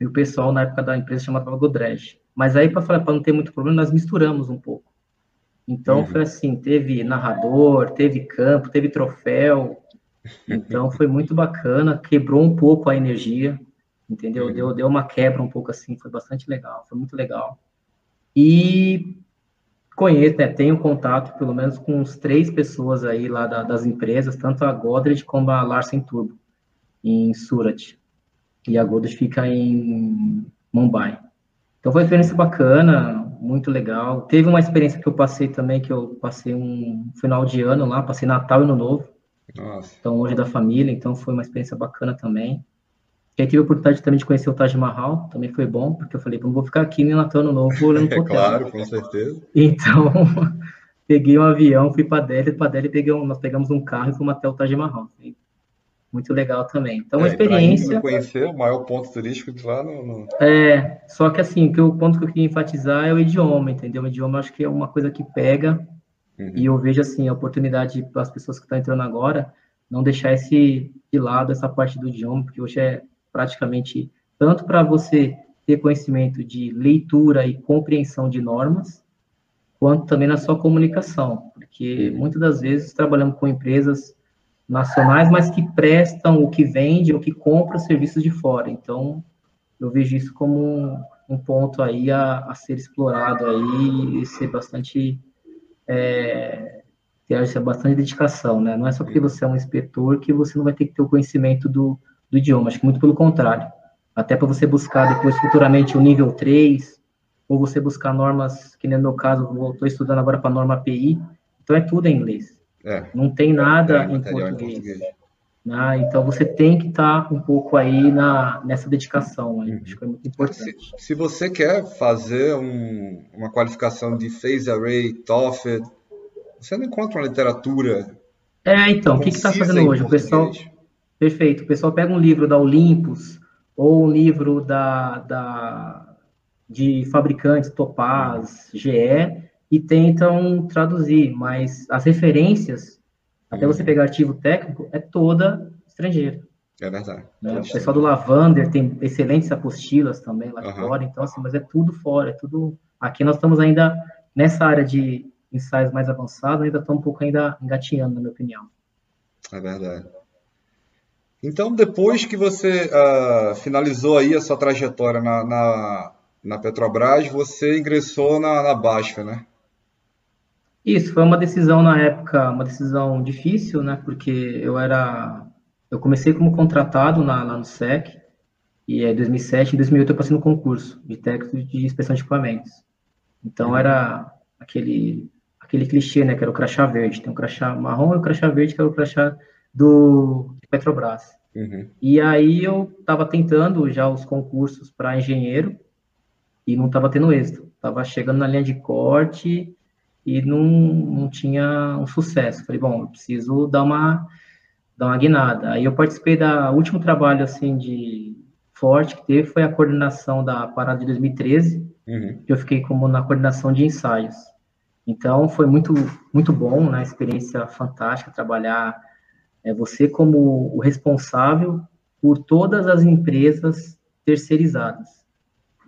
e o pessoal na época da empresa chamada Godrej. Mas aí, para não ter muito problema, nós misturamos um pouco. Então uhum. foi assim, teve narrador, teve campo, teve troféu. Então foi muito bacana, quebrou um pouco a energia entendeu? Uhum. Deu, deu uma quebra um pouco assim, foi bastante legal, foi muito legal. E conheço, né, tenho contato pelo menos com uns três pessoas aí lá da, das empresas, tanto a Godrej como a Larsen Turbo, em Surat. E a Godrej fica em Mumbai. Então foi uma experiência bacana, muito legal. Teve uma experiência que eu passei também, que eu passei um final de ano lá, passei Natal e Ano Novo. Nossa. Então, hoje da família, então foi uma experiência bacana também. E aí tive a oportunidade também de conhecer o Taj Mahal, também foi bom, porque eu falei, não vou ficar aqui no Natal Ano Novo olhando É claro, com certeza. Então, peguei um avião, fui para Delhi, para Delhi peguei um, nós pegamos um carro e fomos até o Taj Mahal. Muito legal também. Então, uma é, experiência. conhecer o maior ponto turístico de lá no, no... É, só que assim, que o ponto que eu queria enfatizar é o idioma, entendeu? O idioma acho que é uma coisa que pega, uhum. e eu vejo assim, a oportunidade para as pessoas que estão entrando agora, não deixar esse de lado, essa parte do idioma, porque hoje é praticamente tanto para você ter conhecimento de leitura e compreensão de normas, quanto também na sua comunicação, porque uhum. muitas das vezes trabalhamos com empresas nacionais, mas que prestam, o que vende, ou que compra serviços de fora. Então, eu vejo isso como um, um ponto aí a, a, ser explorado aí e ser bastante é, ter bastante dedicação, né? Não é só porque você é um inspetor que você não vai ter que ter o conhecimento do, do idioma, acho que muito pelo contrário. Até para você buscar depois futuramente o nível 3, ou você buscar normas, que no meu caso, estou estudando agora para a norma API, então é tudo em inglês. É. Não tem nada em português. em português. Ah, então você tem que estar tá um pouco aí na, nessa dedicação. Aí. Uhum. Acho que é muito importante. Se, se você quer fazer um, uma qualificação de phase array, TOEFL, você não encontra uma literatura. É, então, o que está fazendo hoje? O pessoal. Perfeito. O pessoal pega um livro da Olympus ou um livro da, da de fabricantes Topaz, GE, e tentam traduzir, mas as referências, até você uhum. pegar artigo técnico, é toda estrangeira. É verdade. Né? O pessoal do Lavander tem excelentes apostilas também lá uhum. fora, então assim, mas é tudo fora, é tudo. Aqui nós estamos ainda nessa área de ensaios mais avançados, ainda estamos um pouco ainda engatinhando, na minha opinião. É verdade. Então, depois que você uh, finalizou aí a sua trajetória na, na, na Petrobras, você ingressou na, na Basfa, né? Isso, foi uma decisão na época, uma decisão difícil, né? Porque eu era. Eu comecei como contratado na, lá no SEC, e é 2007, em 2008 eu passei no concurso de técnico de inspeção de equipamentos. Então uhum. era aquele aquele clichê, né? Que era o crachá verde. Tem o crachá marrom e o crachá verde, que era o crachá do Petrobras. Uhum. E aí eu estava tentando já os concursos para engenheiro e não estava tendo êxito. Estava chegando na linha de corte e não, não tinha um sucesso. Falei, bom, eu preciso dar uma, dar uma guinada. Aí eu participei da último trabalho, assim, de forte que teve, foi a coordenação da parada de 2013, uhum. que eu fiquei como na coordenação de ensaios. Então, foi muito, muito bom, né, experiência fantástica trabalhar é, você como o responsável por todas as empresas terceirizadas.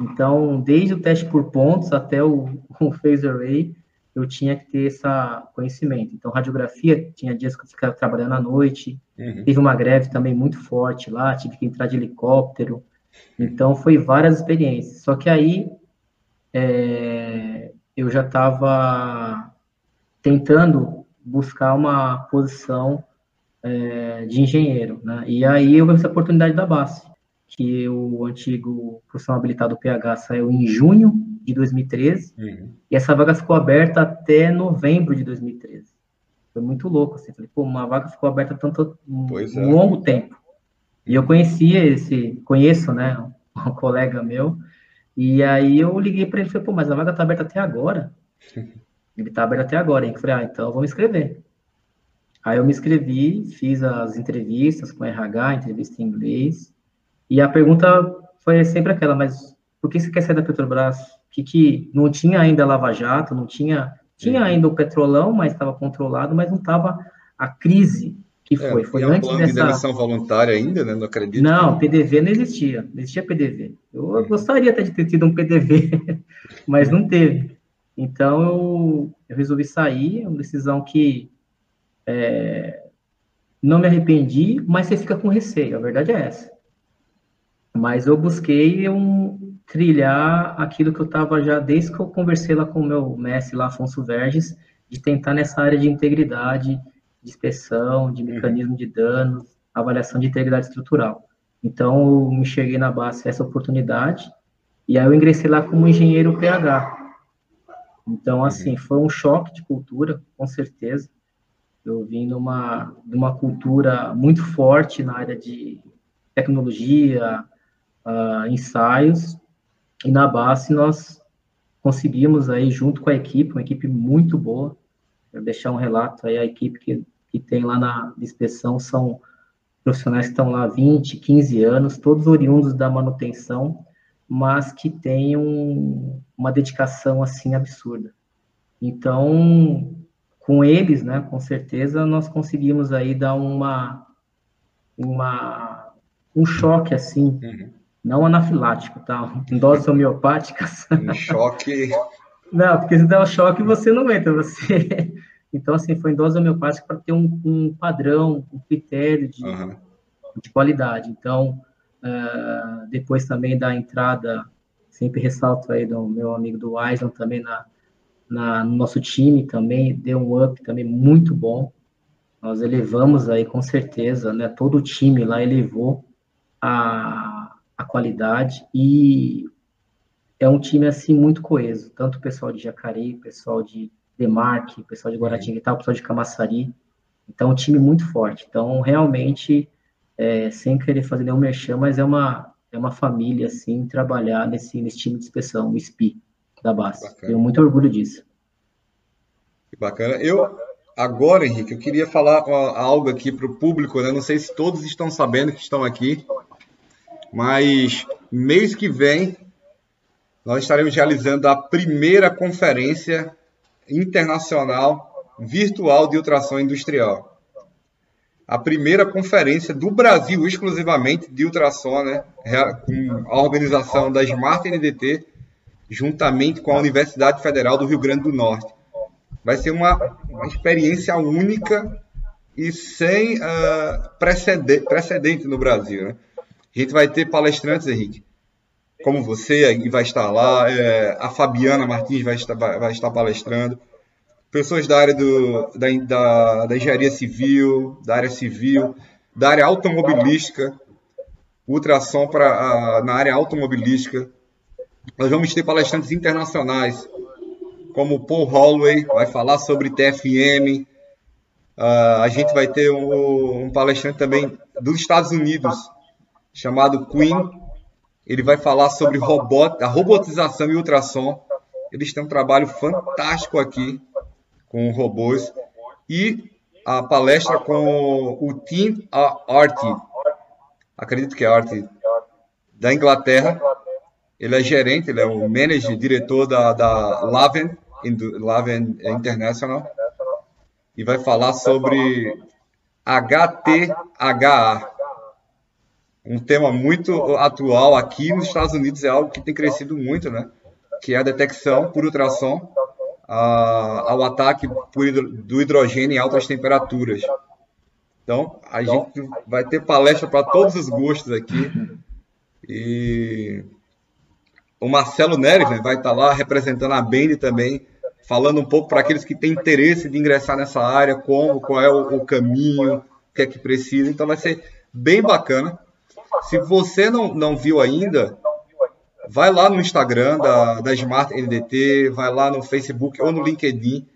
Então, desde o teste por pontos até o, o phase array, eu tinha que ter esse conhecimento. Então, radiografia, tinha dias que eu ficava trabalhando à noite, uhum. teve uma greve também muito forte lá, tive que entrar de helicóptero. Então, foi várias experiências. Só que aí, é, eu já estava tentando buscar uma posição é, de engenheiro, né? E aí eu vi essa oportunidade da base, que o antigo profissional habilitado PH saiu em junho de 2013, uhum. e essa vaga ficou aberta até novembro de 2013. Foi muito louco, assim, falei, pô, uma vaga ficou aberta tanto um, um é. longo tempo. E eu conhecia esse, conheço, né, um colega meu, e aí eu liguei para ele e falei, pô, mas a vaga tá aberta até agora. Ele tá aberto até agora, hein? Eu falei, ah, então eu vou me inscrever. Aí eu me inscrevi, fiz as entrevistas com RH, entrevista em inglês, e a pergunta foi sempre aquela, mas por que você quer sair da Petrobras? Que, que não tinha ainda Lava Jato, não tinha, tinha uhum. ainda o petrolão, mas estava controlado, mas não estava a crise que foi. É, foi antes plano dessa. de demissão voluntária ainda, né? Não acredito. Não. PDV não existia, não existia PDV. Eu uhum. gostaria até de ter tido um PDV, mas não teve. Então eu, eu resolvi sair, é uma decisão que é, não me arrependi, mas você fica com receio, a verdade é essa. Mas eu busquei um, trilhar aquilo que eu estava já, desde que eu conversei lá com o meu mestre lá, Afonso Verges, de tentar nessa área de integridade, de inspeção, de mecanismo de danos, avaliação de integridade estrutural. Então, eu me cheguei na base essa oportunidade, e aí eu ingressei lá como engenheiro PH. Então, assim, foi um choque de cultura, com certeza. Eu vim de uma, de uma cultura muito forte na área de tecnologia, uh, ensaios, e na base nós conseguimos aí, junto com a equipe, uma equipe muito boa, deixar um relato aí, a equipe que, que tem lá na inspeção são profissionais que estão lá há 20, 15 anos, todos oriundos da manutenção, mas que têm um, uma dedicação, assim, absurda. Então, com eles, né, com certeza, nós conseguimos aí dar uma, uma um choque, assim, uhum. Não anafilático, tá? Em doses homeopáticas. Um choque... Não, porque se der um choque, você não entra, você então, assim, foi em dose homeopática para ter um, um, padrão, um critério de, uhum. de qualidade. Então, uh, depois também da entrada, sempre ressalto aí do meu amigo do Aislan também na, na, no nosso time também, deu um up também muito bom. Nós elevamos aí com certeza, né? Todo o time lá elevou a, a qualidade e é um time assim muito coeso, tanto o pessoal de Jacareí, o pessoal de Demarque, pessoal de Guaratinguetá, o pessoal de Camaçari. Então, um time muito forte. Então, realmente, é, sem querer fazer nenhum merchan, mas é uma, é uma família, assim, trabalhar nesse, nesse time de inspeção, o SPI, da base. Tenho muito orgulho disso. Que bacana. Eu, agora, Henrique, eu queria falar algo aqui para o público, né? Não sei se todos estão sabendo que estão aqui, mas mês que vem nós estaremos realizando a primeira conferência internacional virtual de ultrassom industrial. A primeira conferência do Brasil exclusivamente de ultrassom, né, com a organização da Smart NDT, juntamente com a Universidade Federal do Rio Grande do Norte. Vai ser uma, uma experiência única e sem uh, precedente, precedente no Brasil. Né? A gente vai ter palestrantes, Henrique, como você aí vai estar lá, é, a Fabiana Martins vai estar, vai, estar palestrando, pessoas da área do, da, da, da, engenharia civil, da área civil, da área automobilística, ultrassom para na área automobilística. Nós vamos ter palestrantes internacionais, como Paul Holloway, vai falar sobre TFM. Uh, a gente vai ter um, um palestrante também dos Estados Unidos, chamado Queen, ele vai falar sobre robot, a robotização e ultrassom. Eles têm um trabalho fantástico aqui com robôs. E a palestra com o Tim Art, acredito que é Art, da Inglaterra. Ele é gerente, ele é o manager, diretor da, da Laven, Laven International. E vai falar sobre HTHA, um tema muito atual aqui nos Estados Unidos, é algo que tem crescido muito, né? Que é a detecção por ultrassom ao ataque por, do hidrogênio em altas temperaturas. Então, a gente vai ter palestra para todos os gostos aqui. E o Marcelo Neres né, vai estar lá representando a Bende também, falando um pouco para aqueles que têm interesse de ingressar nessa área, como, qual é o, o caminho, o que é que precisa. Então, vai ser bem bacana. Se você não, não viu ainda, vai lá no Instagram da, da Smart NDT, vai lá no Facebook ou no LinkedIn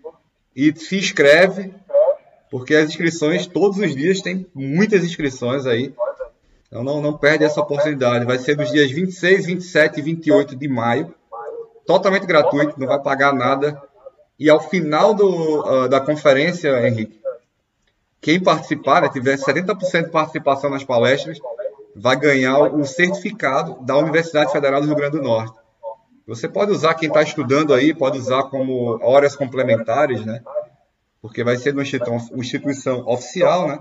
e se inscreve, porque as inscrições todos os dias tem muitas inscrições aí. Então não, não perde essa oportunidade. Vai ser dos dias 26, 27 e 28 de maio. Totalmente gratuito, não vai pagar nada. E ao final do, uh, da conferência, Henrique, quem participar, né, tiver 70% de participação nas palestras, vai ganhar o certificado da Universidade Federal do Rio Grande do Norte. Você pode usar, quem está estudando aí, pode usar como horas complementares, né? Porque vai ser uma instituição, oficial, né?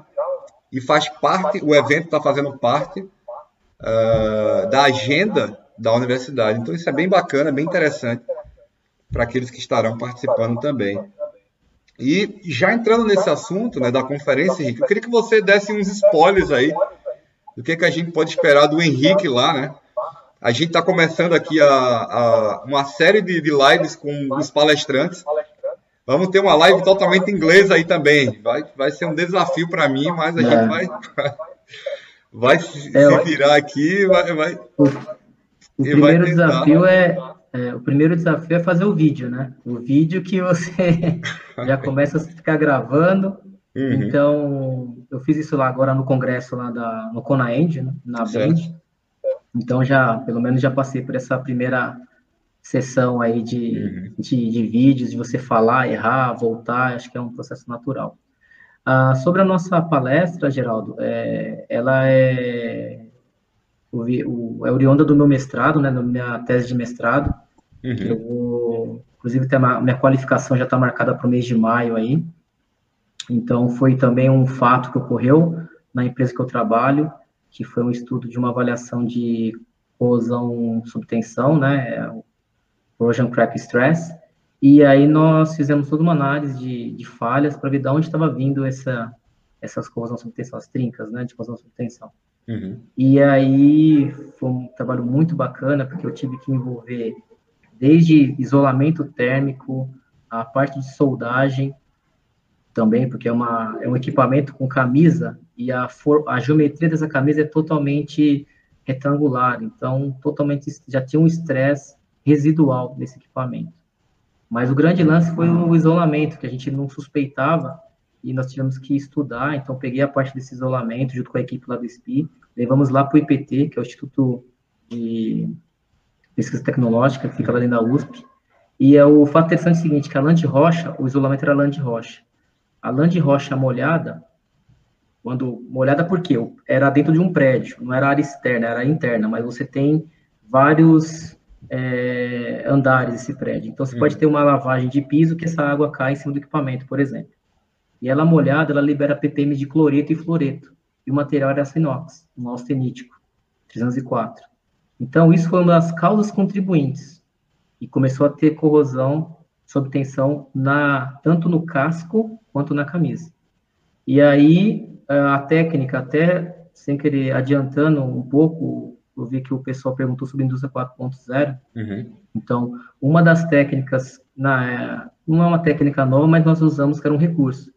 E faz parte, o evento está fazendo parte uh, da agenda da universidade. Então isso é bem bacana, bem interessante para aqueles que estarão participando também. E já entrando nesse assunto né, da conferência, Henrique, eu queria que você desse uns spoilers aí do que, que a gente pode esperar do Henrique lá, né? A gente está começando aqui a, a, uma série de, de lives com os palestrantes. Vamos ter uma live totalmente inglesa aí também. Vai, vai ser um desafio para mim, mas a é. gente vai, vai se, é, se virar aqui. Vai, vai, o, o primeiro desafio é, é, o primeiro desafio é fazer o vídeo, né? O vídeo que você já começa a ficar gravando. Uhum. Então, eu fiz isso lá agora no congresso lá da, no Conaend, né? na Band. Então, já, pelo menos já passei por essa primeira sessão aí de, uhum. de, de, vídeos, de você falar, errar, voltar, acho que é um processo natural. Ah, sobre a nossa palestra, Geraldo, é, ela é, o, o, é oriunda do meu mestrado, né, da minha tese de mestrado. Uhum. Eu vou, inclusive, a minha qualificação já está marcada para o mês de maio aí. Então, foi também um fato que ocorreu na empresa que eu trabalho, que foi um estudo de uma avaliação de corrosão subtensão, né, é corrosion crack stress, e aí nós fizemos toda uma análise de, de falhas para ver de onde estava vindo essa, essas corrosão subtensão, as trincas, né, de corrosão subtensão. Uhum. E aí foi um trabalho muito bacana, porque eu tive que envolver desde isolamento térmico, a parte de soldagem também, porque é, uma, é um equipamento com camisa e a, for, a geometria dessa camisa é totalmente retangular, então totalmente já tinha um estresse residual nesse equipamento. Mas o grande lance foi o isolamento, que a gente não suspeitava e nós tivemos que estudar, então peguei a parte desse isolamento junto com a equipe lá do SPI, levamos lá para o IPT, que é o Instituto de Pesquisa Tecnológica, que fica lá dentro da USP, e é o fato interessante é o seguinte, que a lã de rocha, o isolamento era lã de rocha. A lã de rocha molhada, quando molhada por quê? Era dentro de um prédio, não era área externa, era interna, mas você tem vários é, andares esse prédio. Então, você hum. pode ter uma lavagem de piso que essa água cai em cima do equipamento, por exemplo. E ela molhada, ela libera ppm de cloreto e fluoreto. E o material era inox, um austenítico, 304. Então, isso foi uma das causas contribuintes. E começou a ter corrosão sob tensão na, tanto no casco quanto na camisa. E aí, a técnica, até sem querer adiantando um pouco, eu vi que o pessoal perguntou sobre a indústria 4.0. Uhum. Então, uma das técnicas, na, não é uma técnica nova, mas nós usamos que era um recurso,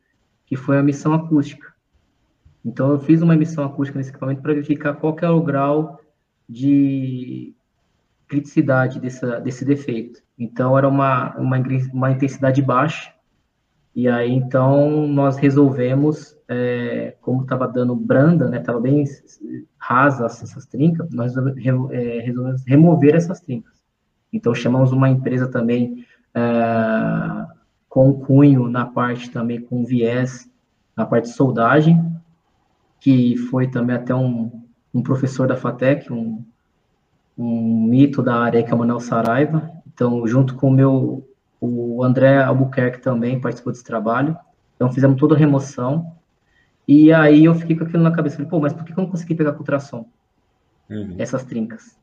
que foi a emissão acústica. Então, eu fiz uma emissão acústica nesse equipamento para verificar qual é o grau de criticidade dessa, desse defeito. Então, era uma, uma, uma intensidade baixa, e aí, então, nós resolvemos, é, como estava dando branda, né, estava bem rasa essas trincas, nós é, resolvemos remover essas trincas. Então, chamamos uma empresa também é, com cunho na parte também com viés, na parte de soldagem, que foi também até um, um professor da FATEC, um, um mito da área que é o Manuel Saraiva. Então, junto com o meu o André Albuquerque também participou desse trabalho. Então, fizemos toda a remoção. E aí eu fiquei com aquilo na cabeça. Falei, pô, mas por que eu não consegui pegar com ultrassom? Uhum. Essas trincas.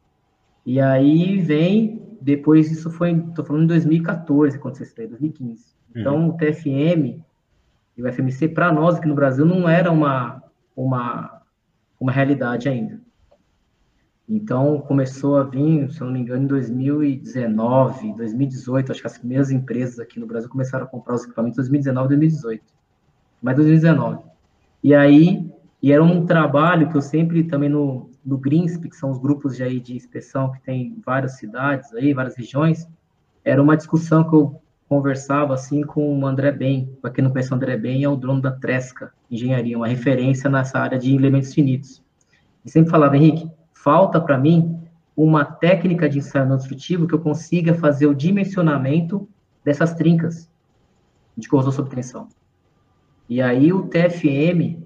E aí vem, depois isso foi, tô falando em 2014, quando você aí, 2015. Uhum. Então, o TFM e o FMC, para nós aqui no Brasil, não era uma, uma, uma realidade ainda. Então, começou a vir, se eu não me engano, em 2019, 2018, acho que as primeiras empresas aqui no Brasil começaram a comprar os equipamentos em 2019, 2018. Mas 2019. E aí, e era um trabalho que eu sempre, também no, no GRINSP, que são os grupos de, aí, de inspeção que tem várias cidades aí, várias regiões, era uma discussão que eu conversava, assim, com o André Ben. Para quem não conhece o André Ben, é o dono da Tresca Engenharia, uma referência nessa área de elementos finitos. E sempre falava, Henrique, falta para mim uma técnica de ensaio não destrutivo que eu consiga fazer o dimensionamento dessas trincas de corrosão sob tensão. E aí o TFM,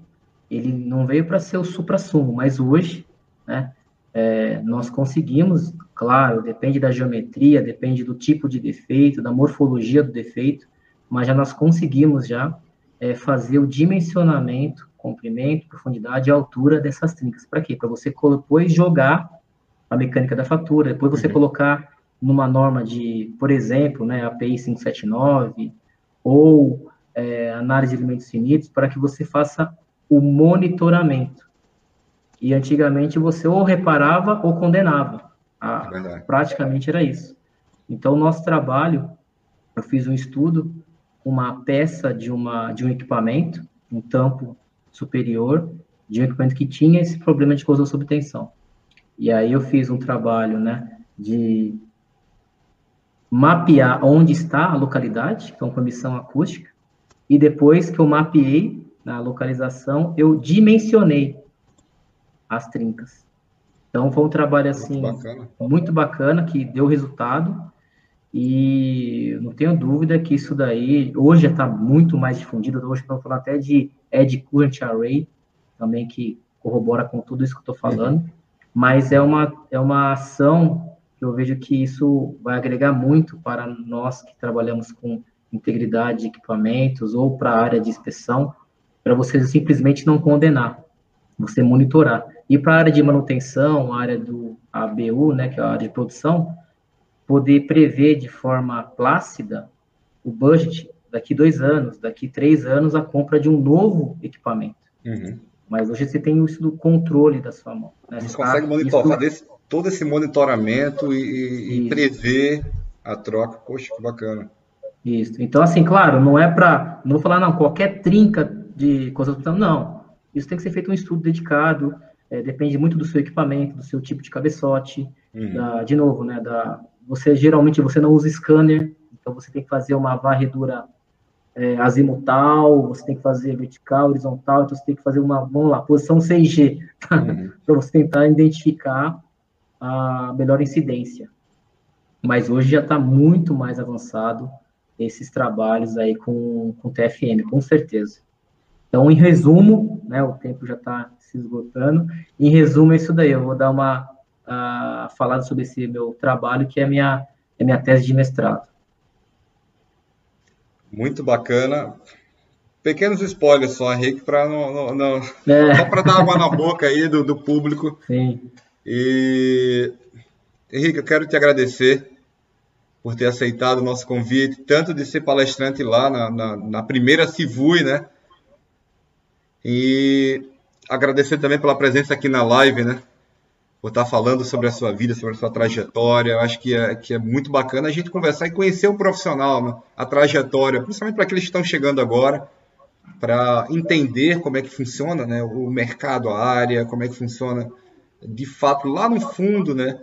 ele não veio para ser o supra-sumo, mas hoje, né, é, nós conseguimos, claro, depende da geometria, depende do tipo de defeito, da morfologia do defeito, mas já nós conseguimos já é, fazer o dimensionamento comprimento, profundidade e altura dessas trincas. Para quê? Para você depois jogar a mecânica da fatura, depois você uhum. colocar numa norma de, por exemplo, né, API 579 ou é, análise de elementos finitos, para que você faça o monitoramento. E antigamente você ou reparava ou condenava. É praticamente era isso. Então, o nosso trabalho, eu fiz um estudo, uma peça de, uma, de um equipamento, um tampo superior, de um equipamento que tinha esse problema de corrosão sob tensão. E aí eu fiz um trabalho, né, de mapear onde está a localidade, então com missão acústica, e depois que eu mapeei na localização, eu dimensionei as trincas. Então foi um trabalho assim muito bacana, muito bacana que deu resultado e não tenho dúvida que isso daí hoje está muito mais difundido. Hoje estamos falando até de Edge Current Array, também que corrobora com tudo isso que eu estou falando. Mas é uma, é uma ação eu vejo que isso vai agregar muito para nós que trabalhamos com integridade de equipamentos ou para a área de inspeção, para você simplesmente não condenar, você monitorar. E para a área de manutenção, a área do ABU, né, que é a área de produção, poder prever de forma plácida o budget daqui dois anos, daqui três anos, a compra de um novo equipamento. Uhum. Mas hoje você tem isso do controle da sua mão. Né? Você, você consegue monitorar, isso todo esse monitoramento e, e prever a troca. Poxa, que bacana. Isso. Então, assim, claro, não é para. Não vou falar, não, qualquer trinca de coisa. Não. Isso tem que ser feito um estudo dedicado. É, depende muito do seu equipamento, do seu tipo de cabeçote. Uhum. Da, de novo, né? Da, você geralmente você não usa scanner, então você tem que fazer uma varredura é, azimutal, você tem que fazer vertical, horizontal, então você tem que fazer uma, vamos lá, posição 6G, uhum. para você tentar identificar a melhor incidência. Mas hoje já está muito mais avançado esses trabalhos aí com, com TFM, com certeza. Então, em resumo, né, o tempo já está se esgotando, em resumo é isso daí, eu vou dar uma uh, falada sobre esse meu trabalho, que é a minha, é minha tese de mestrado. Muito bacana. Pequenos spoilers só, Henrique, para não, não, não... É. só para dar água na boca aí do, do público. Sim. E, Henrique, eu quero te agradecer por ter aceitado o nosso convite, tanto de ser palestrante lá na, na, na primeira Civui, né? E agradecer também pela presença aqui na live, né? Por estar falando sobre a sua vida, sobre a sua trajetória. Eu acho que é, que é muito bacana a gente conversar e conhecer o profissional, né? a trajetória, principalmente para aqueles que estão chegando agora, para entender como é que funciona né? o mercado, a área, como é que funciona de fato, lá no fundo, né,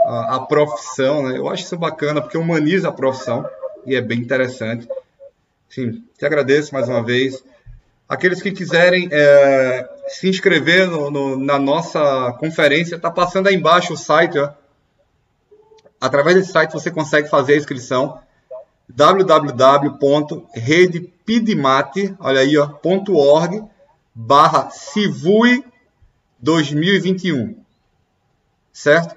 a, a, profissão, né? Eu acho isso bacana, porque humaniza a profissão e é bem interessante. Sim, te agradeço mais uma vez. Aqueles que quiserem é, se inscrever no, no, na nossa conferência, está passando aí embaixo o site. Ó. Através desse site você consegue fazer a inscrição www.redepidmate, olha aí, ó, .org barra Civui 2021. Certo?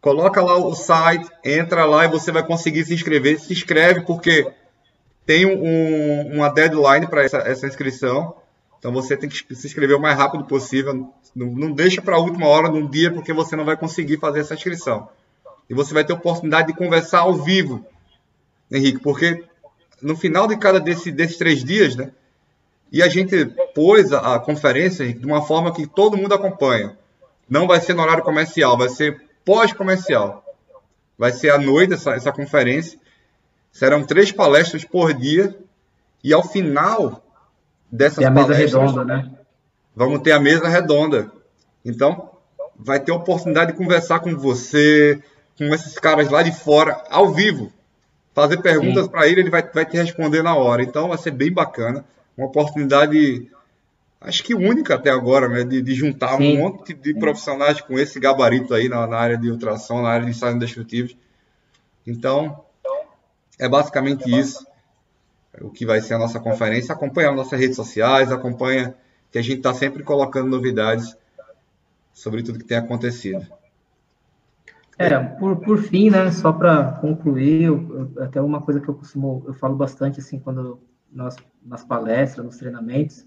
Coloca lá o site, entra lá e você vai conseguir se inscrever. Se inscreve porque tem um, uma deadline para essa, essa, inscrição. Então você tem que se inscrever o mais rápido possível. Não, não deixa para a última hora num dia porque você não vai conseguir fazer essa inscrição. E você vai ter oportunidade de conversar ao vivo, Henrique, porque no final de cada desse, desses três dias, né, e a gente pôs a, a conferência de uma forma que todo mundo acompanha. Não vai ser no horário comercial, vai ser pós-comercial. Vai ser à noite essa, essa conferência. Serão três palestras por dia. E ao final dessas e a. Mesa redonda, né? Vamos ter a mesa redonda. Então, vai ter a oportunidade de conversar com você, com esses caras lá de fora, ao vivo. Fazer perguntas para ele, ele vai, vai te responder na hora. Então, vai ser bem bacana uma oportunidade, acho que única até agora, né, de, de juntar Sim. um monte de profissionais com esse gabarito aí na, na área de ultrassom, na área de ensaios destrutivos. Então, é basicamente isso o que vai ser a nossa conferência. Acompanha as nossas redes sociais, acompanha que a gente está sempre colocando novidades sobre tudo que tem acontecido. É, por, por fim, né, só para concluir, eu, até uma coisa que eu costumo, eu falo bastante assim quando nas, nas palestras, nos treinamentos,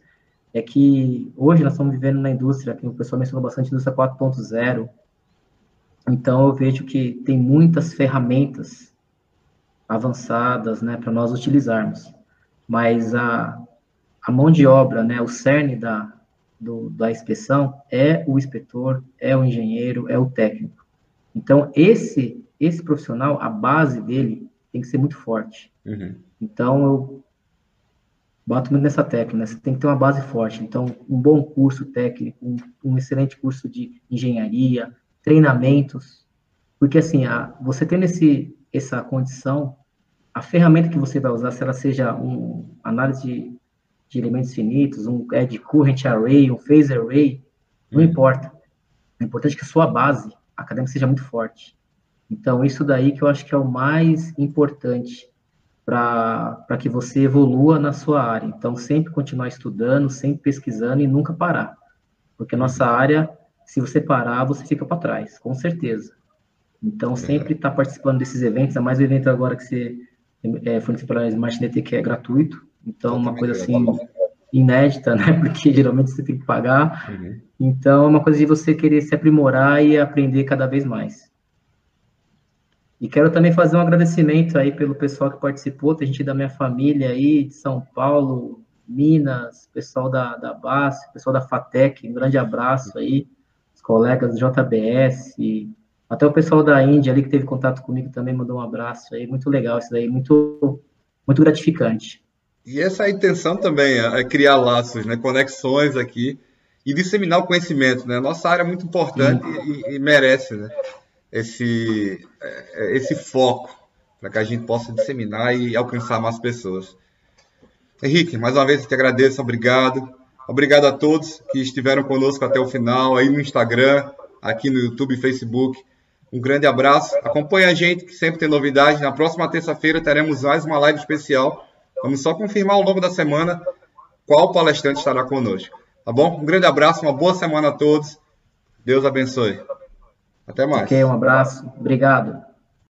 é que hoje nós estamos vivendo na indústria, que o pessoal mencionou bastante, indústria 4.0. Então, eu vejo que tem muitas ferramentas avançadas, né, para nós utilizarmos. Mas a, a mão de obra, né, o cerne da, do, da inspeção é o inspetor, é o engenheiro, é o técnico. Então, esse, esse profissional, a base dele tem que ser muito forte. Uhum. Então, eu bato muito nessa técnica, né? você tem que ter uma base forte. Então, um bom curso técnico, um, um excelente curso de engenharia, treinamentos, porque assim, a, você tendo esse, essa condição, a ferramenta que você vai usar, se ela seja um análise de, de elementos finitos, um edge current array, um phase array, não uhum. importa. O importante é que a sua base acadêmica seja muito forte. Então, isso daí que eu acho que é o mais importante para que você evolua na sua área. Então, sempre continuar estudando, sempre pesquisando e nunca parar. Porque a nossa área, se você parar, você fica para trás, com certeza. Então, sempre estar tá participando desses eventos, é mais um evento agora que você é, fornecido pela Smart DT, que é gratuito. Então, uma coisa assim inédita, né? Porque geralmente você tem que pagar. Uhum. Então, é uma coisa de você querer se aprimorar e aprender cada vez mais. E quero também fazer um agradecimento aí pelo pessoal que participou, tem gente da minha família aí, de São Paulo, Minas, pessoal da, da BAS, pessoal da FATEC, um grande abraço aí, os colegas do JBS, até o pessoal da Índia ali que teve contato comigo também mandou um abraço aí, muito legal isso daí, muito, muito gratificante. E essa é a intenção também, é criar laços, né, conexões aqui e disseminar o conhecimento, né? Nossa área é muito importante e, e, merece, né? esse, é, esse foco para que a gente possa disseminar e alcançar mais pessoas. Henrique, mais uma vez eu te agradeço, obrigado. Obrigado a todos que estiveram conosco até o final, aí no Instagram, aqui no YouTube e Facebook. Um grande abraço. Acompanhe a gente, que sempre tem novidades. Na próxima terça-feira teremos mais uma live especial. Vamos só confirmar ao longo da semana qual palestrante estará conosco. Tá bom? Um grande abraço, uma boa semana a todos. Deus abençoe. Até mais. Ok, um abraço. Obrigado.